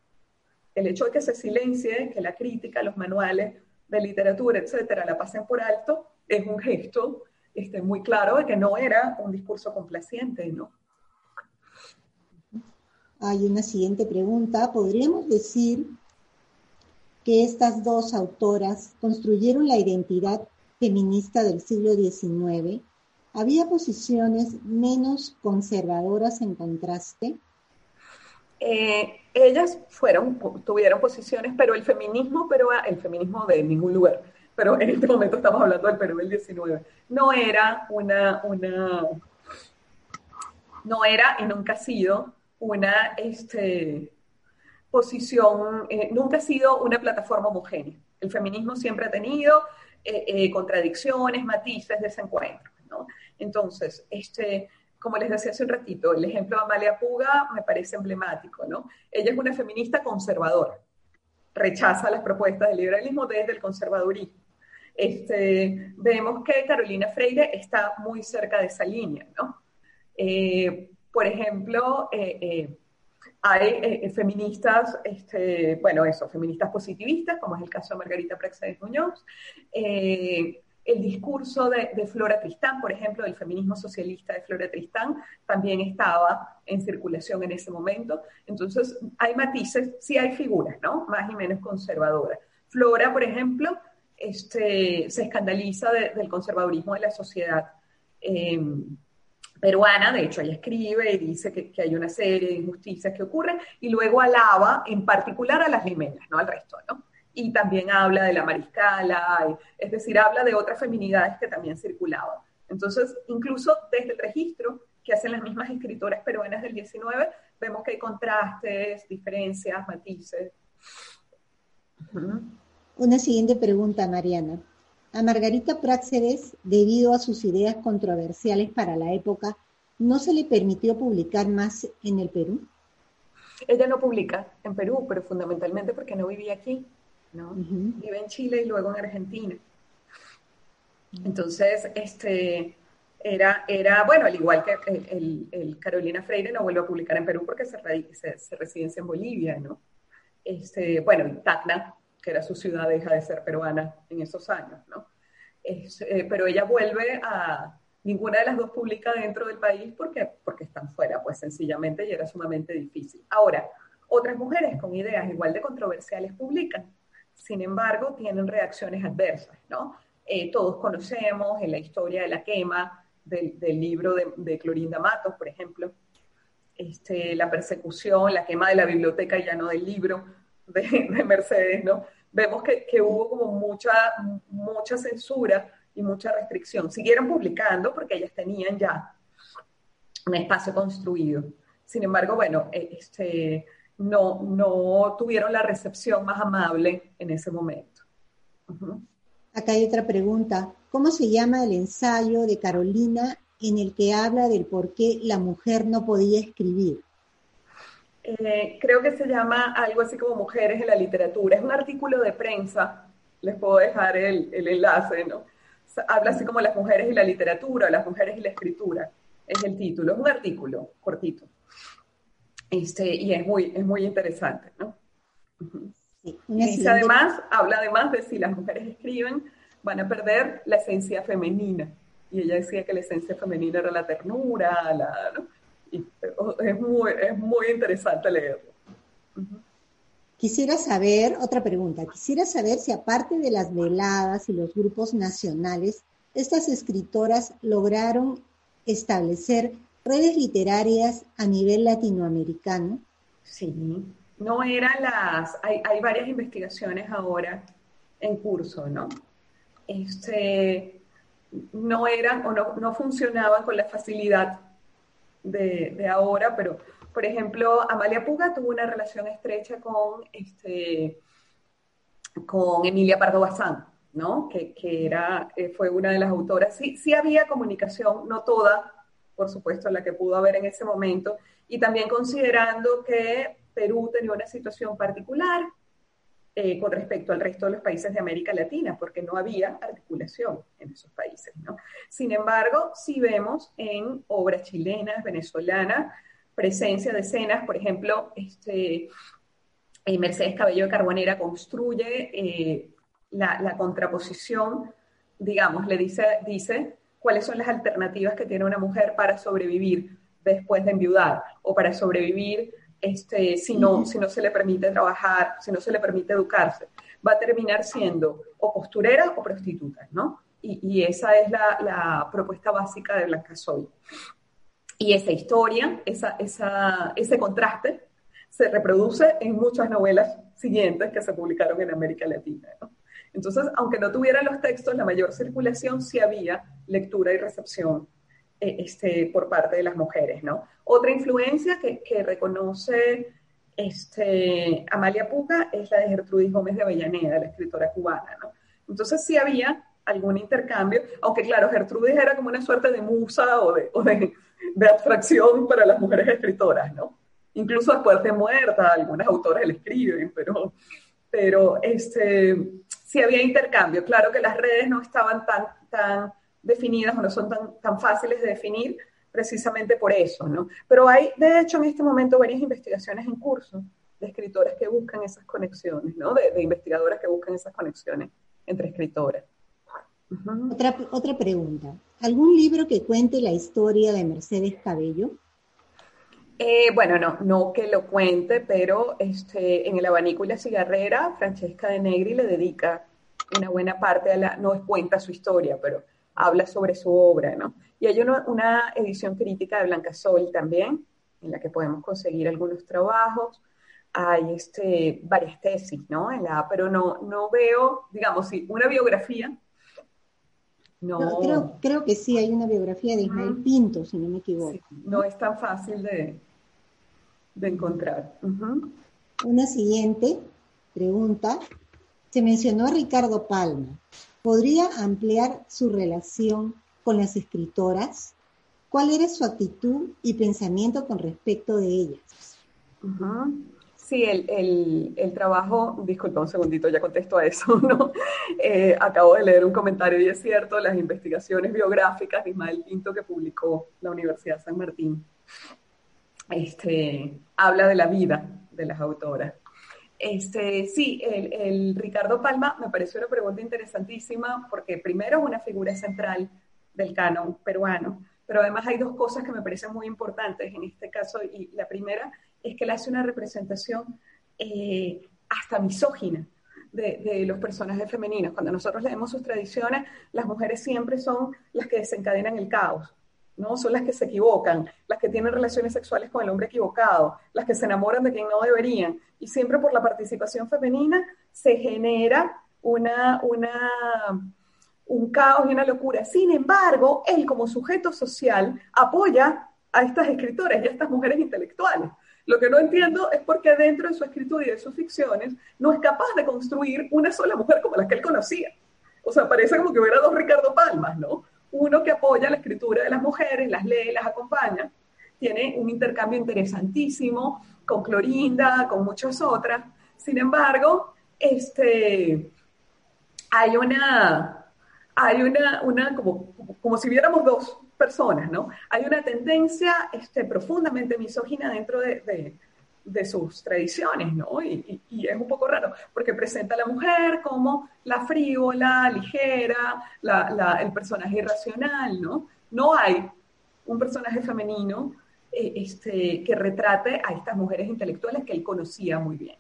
El hecho de que se silencie, que la crítica, los manuales de literatura, etcétera, la pasen por alto, es un gesto este, muy claro de que no era un discurso complaciente, ¿no? Hay una siguiente pregunta. ¿Podríamos decir que estas dos autoras construyeron la identidad feminista del siglo XIX ¿Había posiciones menos conservadoras en contraste? Eh, ellas fueron, tuvieron posiciones, pero el feminismo, pero el feminismo de ningún lugar, pero en este momento estamos hablando del Perú del 19, no era una, una, no era y nunca ha sido una este, posición, eh, nunca ha sido una plataforma homogénea. El feminismo siempre ha tenido eh, contradicciones, matices, desencuentros. Entonces, este, como les decía hace un ratito, el ejemplo de Amalia Puga me parece emblemático, ¿no? Ella es una feminista conservadora, rechaza las propuestas del liberalismo desde el conservadurismo. Este, vemos que Carolina Freire está muy cerca de esa línea, ¿no? Eh, por ejemplo, eh, eh, hay feministas, este, bueno, eso, feministas positivistas, como es el caso de Margarita Praxedes Muñoz, el discurso de, Flora Tristán, por ejemplo, del feminismo socialista de Flora Tristán, también estaba en circulación en ese momento. Entonces, hay matices, sí hay figuras, ¿no? Más y menos conservadoras. Flora, por ejemplo, este, se escandaliza del conservadurismo de la sociedad eh, peruana, de hecho ella escribe y dice que, hay una serie de injusticias que ocurren, y luego alaba en particular a las limeñas, no al resto, ¿no? y también habla de la mariscala, es decir, habla de otras feminidades que también circulaban. Entonces, incluso desde el registro que hacen las mismas escritoras peruanas del 19, vemos que hay contrastes, diferencias, matices. Una siguiente pregunta, Mariana. A Margarita Práxedes, debido a sus ideas controversiales para la época, ¿no se le permitió publicar más en el Perú? Ella no publica en Perú, pero fundamentalmente porque no vivía aquí. ¿no? Vive en Chile y luego en Argentina. Entonces, este, era, era, bueno, al igual que el, Carolina Freire no vuelve a publicar en Perú porque se, se, se residencia en Bolivia, ¿no? Este, bueno, y Tacna, que era su ciudad, deja de ser peruana en esos años, ¿no? Eh, pero ella vuelve a, ninguna de las dos publica dentro del país porque, porque están fuera, pues sencillamente, y era sumamente difícil. Ahora, otras mujeres con ideas igual de controversiales publican. Sin embargo, tienen reacciones adversas, ¿no? Eh, todos conocemos en la historia de la quema del, libro de, Clorinda Matos, por ejemplo, este, la persecución, la quema de la biblioteca y ya no del libro de, Mercedes, ¿no? Vemos que, hubo como mucha, mucha censura y mucha restricción. Siguieron publicando porque ellas tenían ya un espacio construido. Sin embargo, bueno, este, no, no tuvieron la recepción más amable en ese momento. Acá hay otra pregunta. ¿Cómo se llama el ensayo de Carolina en el que habla del por qué la mujer no podía escribir? Eh, creo que se llama algo así como Mujeres en la Literatura. Es un artículo de prensa, les puedo dejar el, el enlace, ¿no? Habla así como las mujeres y la literatura, las mujeres y la escritura, es el título, es un artículo cortito. Este, y es muy, es muy interesante, ¿no? y además, habla además de si las mujeres escriben, van a perder la esencia femenina. Y ella decía que la esencia femenina era la ternura, la, ¿no? Y es muy, es muy interesante leerlo. Quisiera saber, otra pregunta, quisiera saber si aparte de las veladas y los grupos nacionales, estas escritoras lograron establecer redes literarias a nivel latinoamericano? Sí, no eran las, hay, hay varias investigaciones ahora en curso, ¿no? Este, no eran o no, no funcionaban con la facilidad de, ahora, pero por ejemplo, Amalia Puga tuvo una relación estrecha con, este, con Emilia Pardo Bazán, ¿no? Que, que era, eh, fue una de las autoras. Sí, sí había comunicación, no toda, por supuesto, la que pudo haber en ese momento, y también considerando que Perú tenía una situación particular eh, con respecto al resto de los países de América Latina, porque no había articulación en esos países. ¿no? Sin embargo, sí vemos en obras chilenas, venezolanas, presencia de escenas, por ejemplo, este, eh, Mercedes Cabello de Carbonera construye eh, la, la, contraposición, digamos, le dice, dice cuáles son las alternativas que tiene una mujer para sobrevivir después de enviudar o para sobrevivir este, si, no, si no se le permite trabajar, si no se le permite educarse. Va a terminar siendo o posturera o prostituta, ¿no? Y, y esa es la, la, propuesta básica de Blanca Soy. Y esa historia, esa, esa, ese contraste, se reproduce en muchas novelas siguientes que se publicaron en América Latina. ¿no? Entonces, aunque no tuvieran los textos, la mayor circulación sí había lectura y recepción este, por parte de las mujeres, ¿no? Otra influencia que, reconoce este, Amalia Puga es la de Gertrudis Gómez de Avellaneda, la escritora cubana, ¿no? Entonces sí había algún intercambio, aunque claro, Gertrudis era como una suerte de musa o de, abstracción para las mujeres escritoras, ¿no? Incluso después de muerta, algunas autoras le escriben, pero, pero este, sí había intercambio. Claro que las redes no estaban tan definidas o no son tan, tan fáciles de definir precisamente por eso, ¿no? Pero hay, de hecho, en este momento varias investigaciones en curso de escritoras que buscan esas conexiones, ¿no? De, de investigadoras que buscan esas conexiones entre escritoras. Uh -huh. otra, otra pregunta. ¿Algún libro que cuente la historia de Mercedes Cabello? Eh, bueno, no, no que lo cuente, pero este, en el abanico y la cigarrera, Francesca de Negri le dedica una buena parte a la, no cuenta su historia, pero habla sobre su obra, ¿no? Y hay una, una edición crítica de Blanca Sol también, en la que podemos conseguir algunos trabajos. Hay este, varias tesis, ¿no? En la, pero no, no veo, digamos, sí, una biografía. No. no creo, creo, que sí, hay una biografía de Ismael uh -huh. Pinto, si no me equivoco. Sí, no es tan fácil de, de encontrar. Uh -huh. Una siguiente pregunta. Se mencionó a Ricardo Palma. ¿Podría ampliar su relación con las escritoras? ¿Cuál era su actitud y pensamiento con respecto de ellas? Sí, el, el, el, trabajo, disculpa un segundito, ya contesto a eso, ¿no? Eh, acabo de leer un comentario y es cierto, las investigaciones biográficas de Ismael Pinto que publicó la Universidad San Martín, este, habla de la vida de las autoras. Este, sí, el, Ricardo Palma me pareció una pregunta interesantísima porque primero es una figura central del canon peruano, pero además hay dos cosas que me parecen muy importantes en este caso y la primera es que él hace una representación eh, hasta misógina de, los personajes femeninos. Cuando nosotros leemos sus tradiciones, las mujeres siempre son las que desencadenan el caos. ¿No? Son las que se equivocan, las que tienen relaciones sexuales con el hombre equivocado, las que se enamoran de quien no deberían. Y siempre por la participación femenina se genera una, una, un caos y una locura. Sin embargo, él como sujeto social apoya a estas escritoras y a estas mujeres intelectuales. Lo que no entiendo es por qué dentro de su escritura y de sus ficciones no es capaz de construir una sola mujer como la que él conocía. O sea, parece como que hubiera dos Ricardo Palmas, ¿no? Uno que apoya la escritura de las mujeres, las lee, las acompaña, tiene un intercambio interesantísimo con Clorinda, con muchas otras. Sin embargo, este, hay una, hay una, una como, como si viéramos dos personas, ¿no? Hay una tendencia este, profundamente misógina dentro de, de, sus tradiciones, ¿no? Y, es un poco raro, porque presenta a la mujer como la frívola, ligera, la, la, el personaje irracional, ¿no? No hay un personaje femenino eh, este, que retrate a estas mujeres intelectuales que él conocía muy bien,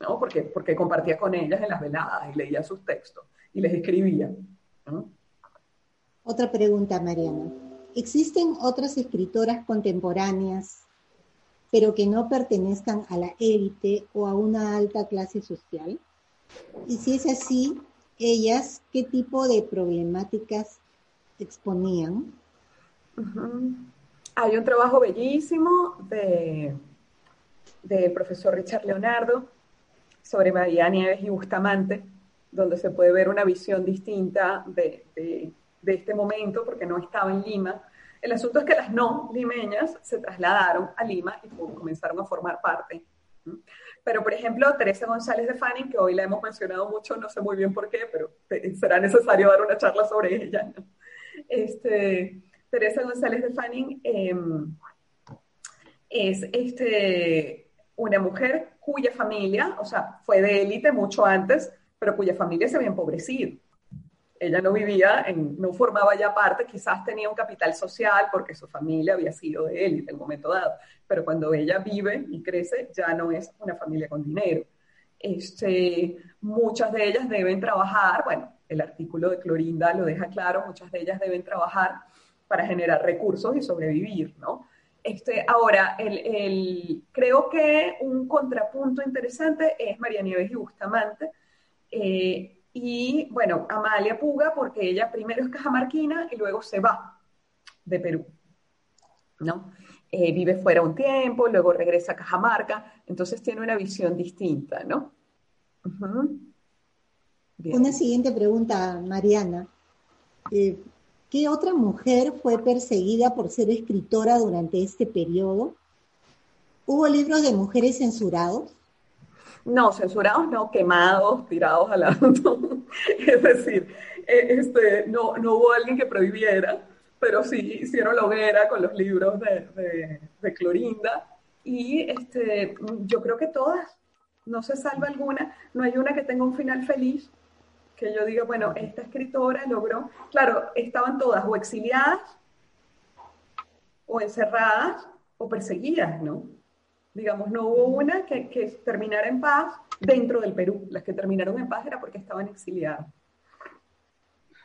¿no? Porque, porque compartía con ellas en las veladas y leía sus textos y les escribía. Otra pregunta, Mariana. ¿Existen otras escritoras contemporáneas, pero que no pertenezcan a la élite o a una alta clase social? Y si es así, ellas, ¿qué tipo de problemáticas exponían? Hay un trabajo bellísimo de, del profesor Richard Leonardo sobre María Nieves y Bustamante, donde se puede ver una visión distinta de de este momento porque no estaba en Lima. El asunto es que las no limeñas se trasladaron a Lima y comenzaron a formar parte. Pero, por ejemplo, Teresa González de Fanning, que hoy la hemos mencionado mucho, no sé muy bien por qué, pero será necesario dar una charla sobre ella. Este, Teresa González de Fanning em, es este, una mujer cuya familia, o sea, fue de élite mucho antes, pero cuya familia se había empobrecido ella no vivía, en, no formaba ya parte, quizás tenía un capital social porque su familia había sido de él en el momento dado, pero cuando ella vive y crece ya no es una familia con dinero. Este, muchas de ellas deben trabajar, bueno, el artículo de Clorinda lo deja claro, muchas de ellas deben trabajar para generar recursos y sobrevivir, ¿no? Este, ahora, el, creo que un contrapunto interesante es María Nieves y Bustamante, eh, y bueno, Amalia Puga, porque ella primero es cajamarquina y luego se va de Perú, ¿no? Eh, vive fuera un tiempo, luego regresa a Cajamarca, entonces tiene una visión distinta, ¿no? Una siguiente pregunta, Mariana. Eh, ¿Qué otra mujer fue perseguida por ser escritora durante este periodo? ¿Hubo libros de mujeres censurados? No, censurados no, quemados, tirados al lado. es decir, eh, este, no, no hubo alguien que prohibiera, pero sí hicieron la hoguera con los libros de, de, Clorinda. Y este, yo creo que todas, no se salva alguna, no hay una que tenga un final feliz, que yo diga, bueno, esta escritora logró, claro, estaban todas o exiliadas, o encerradas, o perseguidas, ¿no? Digamos, no hubo una que, que terminara en paz dentro del Perú. Las que terminaron en paz era porque estaban exiliadas.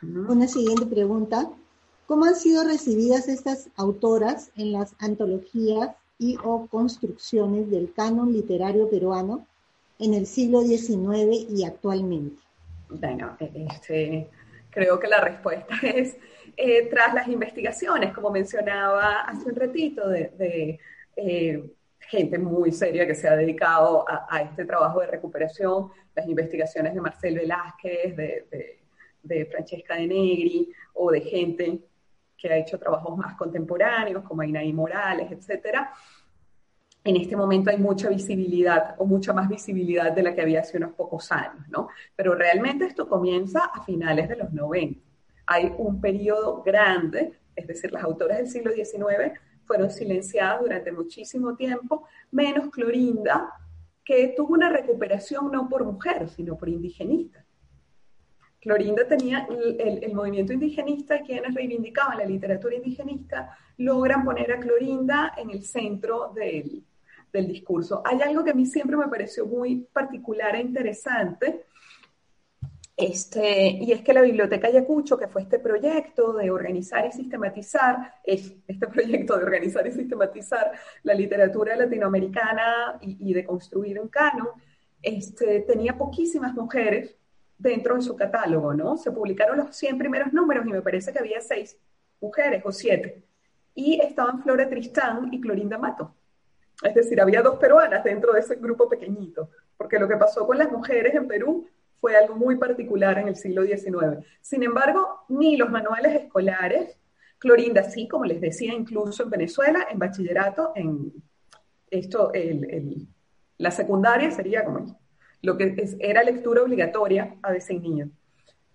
Una siguiente pregunta. ¿Cómo han sido recibidas estas autoras en las antologías y o construcciones del canon literario peruano en el siglo XIX y actualmente? Bueno, este, creo que la respuesta es eh, tras las investigaciones, como mencionaba hace un ratito, de, eh, gente muy seria que se ha dedicado a, este trabajo de recuperación, las investigaciones de Marcel Velázquez, de, Francesca de Negri, o de gente que ha hecho trabajos más contemporáneos, como Inaí Morales, etcétera. En este momento hay mucha visibilidad, o mucha más visibilidad de la que había hace unos pocos años, ¿no? Pero realmente esto comienza a finales de los 90. Hay un periodo grande, es decir, las autoras del siglo XIX fueron silenciadas durante muchísimo tiempo, menos Clorinda, que tuvo una recuperación no por mujer, sino por indigenista. Clorinda tenía el, movimiento indigenista y quienes reivindicaban la literatura indigenista logran poner a Clorinda en el centro del, del discurso. Hay algo que a mí siempre me pareció muy particular e interesante, este, y es que la Biblioteca Ayacucho, que fue este proyecto de organizar y sistematizar, es este proyecto de organizar y sistematizar la literatura latinoamericana y, de construir un canon, este, tenía poquísimas mujeres dentro de su catálogo, ¿no? Se publicaron los 100 primeros números y me parece que había seis mujeres o siete. Y estaban Flora Tristán y Clorinda Mato. Es decir, había dos peruanas dentro de ese grupo pequeñito, porque lo que pasó con las mujeres en Perú fue algo muy particular en el siglo XIX. Sin embargo, ni los manuales escolares, Clorinda sí, como les decía, incluso en Venezuela, en bachillerato, en esto, la secundaria sería como lo que era lectura obligatoria a ese niño.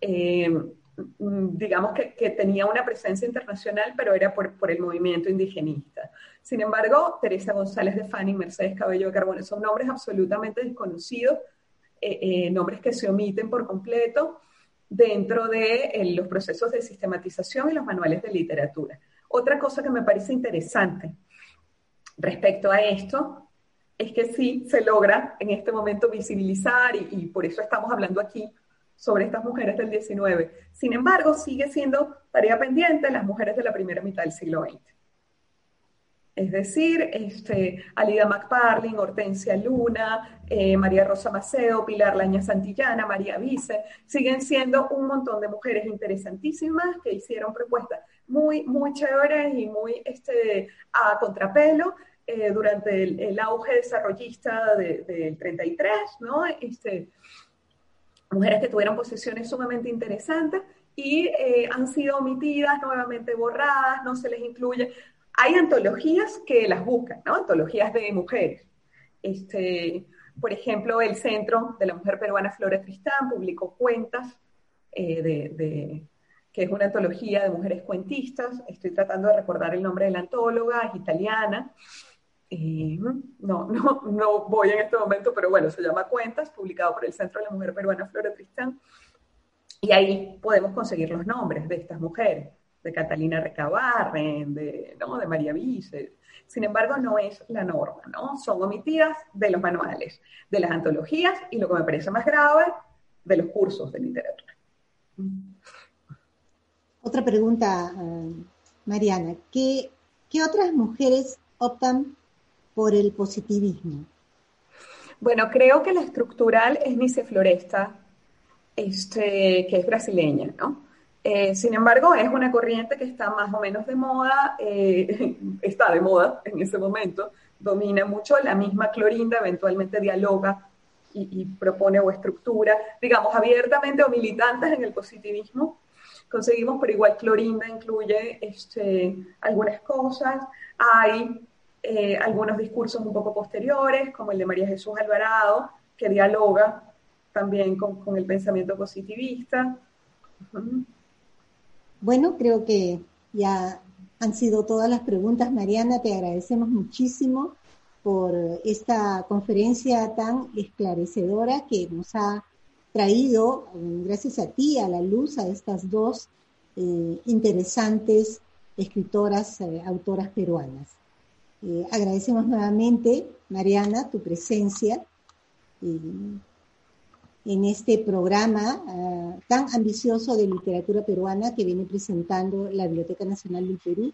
Eh, digamos que, tenía una presencia internacional, pero era por, el movimiento indigenista. Sin embargo, Teresa González de Fanning, Mercedes Cabello de Carbone, son nombres absolutamente desconocidos, eh, eh, nombres que se omiten por completo dentro de los procesos de sistematización y los manuales de literatura. Otra cosa que me parece interesante respecto a esto es que sí se logra en este momento visibilizar y, por eso estamos hablando aquí sobre estas mujeres del 19. Sin embargo, sigue siendo tarea pendiente las mujeres de la primera mitad del siglo XX. Es decir, este, Alida McParlin, Hortensia Luna, eh, María Rosa Maceo, Pilar Laña Santillana, María Vice, siguen siendo un montón de mujeres interesantísimas que hicieron propuestas muy, muy chéveres y muy este, a contrapelo eh, durante el, auge desarrollista del 33, ¿no? Este, mujeres que tuvieron posiciones sumamente interesantes y eh, han sido omitidas, nuevamente borradas, no se les incluye. Hay antologías que las buscan. Antologías de mujeres. Este, por ejemplo, el Centro de la Mujer Peruana Flora Tristán publicó cuentas eh, de que es una antología de mujeres cuentistas. Estoy tratando de recordar el nombre de la antóloga, es italiana. Eh, no, no, no voy en este momento, pero bueno, se llama Cuentas, publicado por el Centro de la Mujer Peruana Flora Tristán. Y ahí podemos conseguir los nombres de estas mujeres, de Catalina Recabarren, de, ¿no? de María Vice. Sin embargo, no es la norma, ¿no? Son omitidas de los manuales, de las antologías y lo que me parece más grave, de los cursos de literatura. Otra pregunta, eh, Mariana. ¿Qué, otras mujeres optan por el positivismo? Bueno, creo que la estructural es Nice Floresta, este, que es brasileña, ¿no? Eh, sin embargo, es una corriente que está más o menos de moda, eh, está de moda en ese momento, domina mucho, la misma Clorinda eventualmente dialoga y, propone o estructura, digamos, abiertamente o militantes en el positivismo, conseguimos, pero igual Clorinda incluye este, algunas cosas. Hay eh, algunos discursos un poco posteriores, como el de María Jesús Alvarado, que dialoga también con, el pensamiento positivista. Bueno, creo que ya han sido todas las preguntas, Mariana. Te agradecemos muchísimo por esta conferencia tan esclarecedora que nos ha traído, gracias a ti, a la luz, a estas dos eh, interesantes escritoras, eh, autoras peruanas. Eh, agradecemos nuevamente, Mariana, tu presencia en este programa tan ambicioso de literatura peruana que viene presentando la Biblioteca Nacional del Perú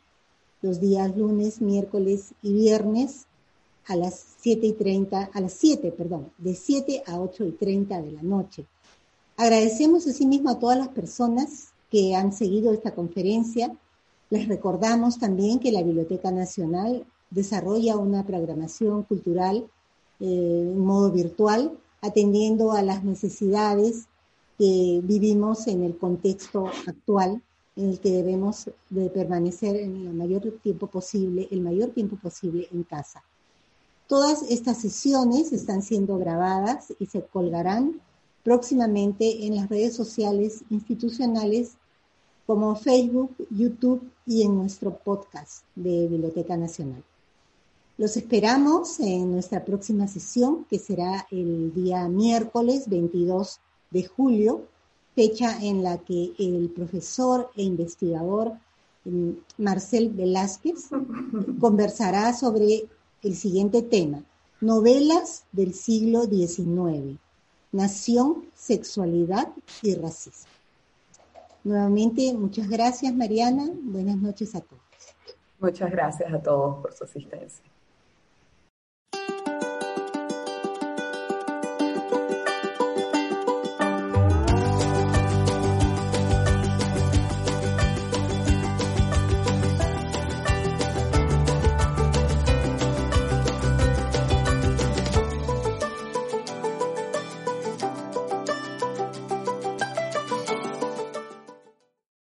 los días lunes, miércoles y viernes a las 7 y 30, a las 7, perdón, de 7 a 8 y 30 de la noche. Agradecemos asimismo a todas las personas que han seguido esta conferencia. Les recordamos también que la Biblioteca Nacional desarrolla una programación cultural eh, en modo virtual, atendiendo a las necesidades que vivimos en el contexto actual en el que debemos de permanecer en el mayor tiempo posible, el mayor tiempo posible en casa. Todas estas sesiones están siendo grabadas y se colgarán próximamente en las redes sociales institucionales como Facebook, YouTube y en nuestro podcast de Biblioteca Nacional. Los esperamos en nuestra próxima sesión, que será el día miércoles 22 de julio, fecha en la que el profesor e investigador mm, Marcel Velázquez conversará sobre el siguiente tema, novelas del siglo XIX, nación, sexualidad y racismo. Nuevamente, muchas gracias Mariana, buenas noches a todos. Muchas gracias a todos por su asistencia.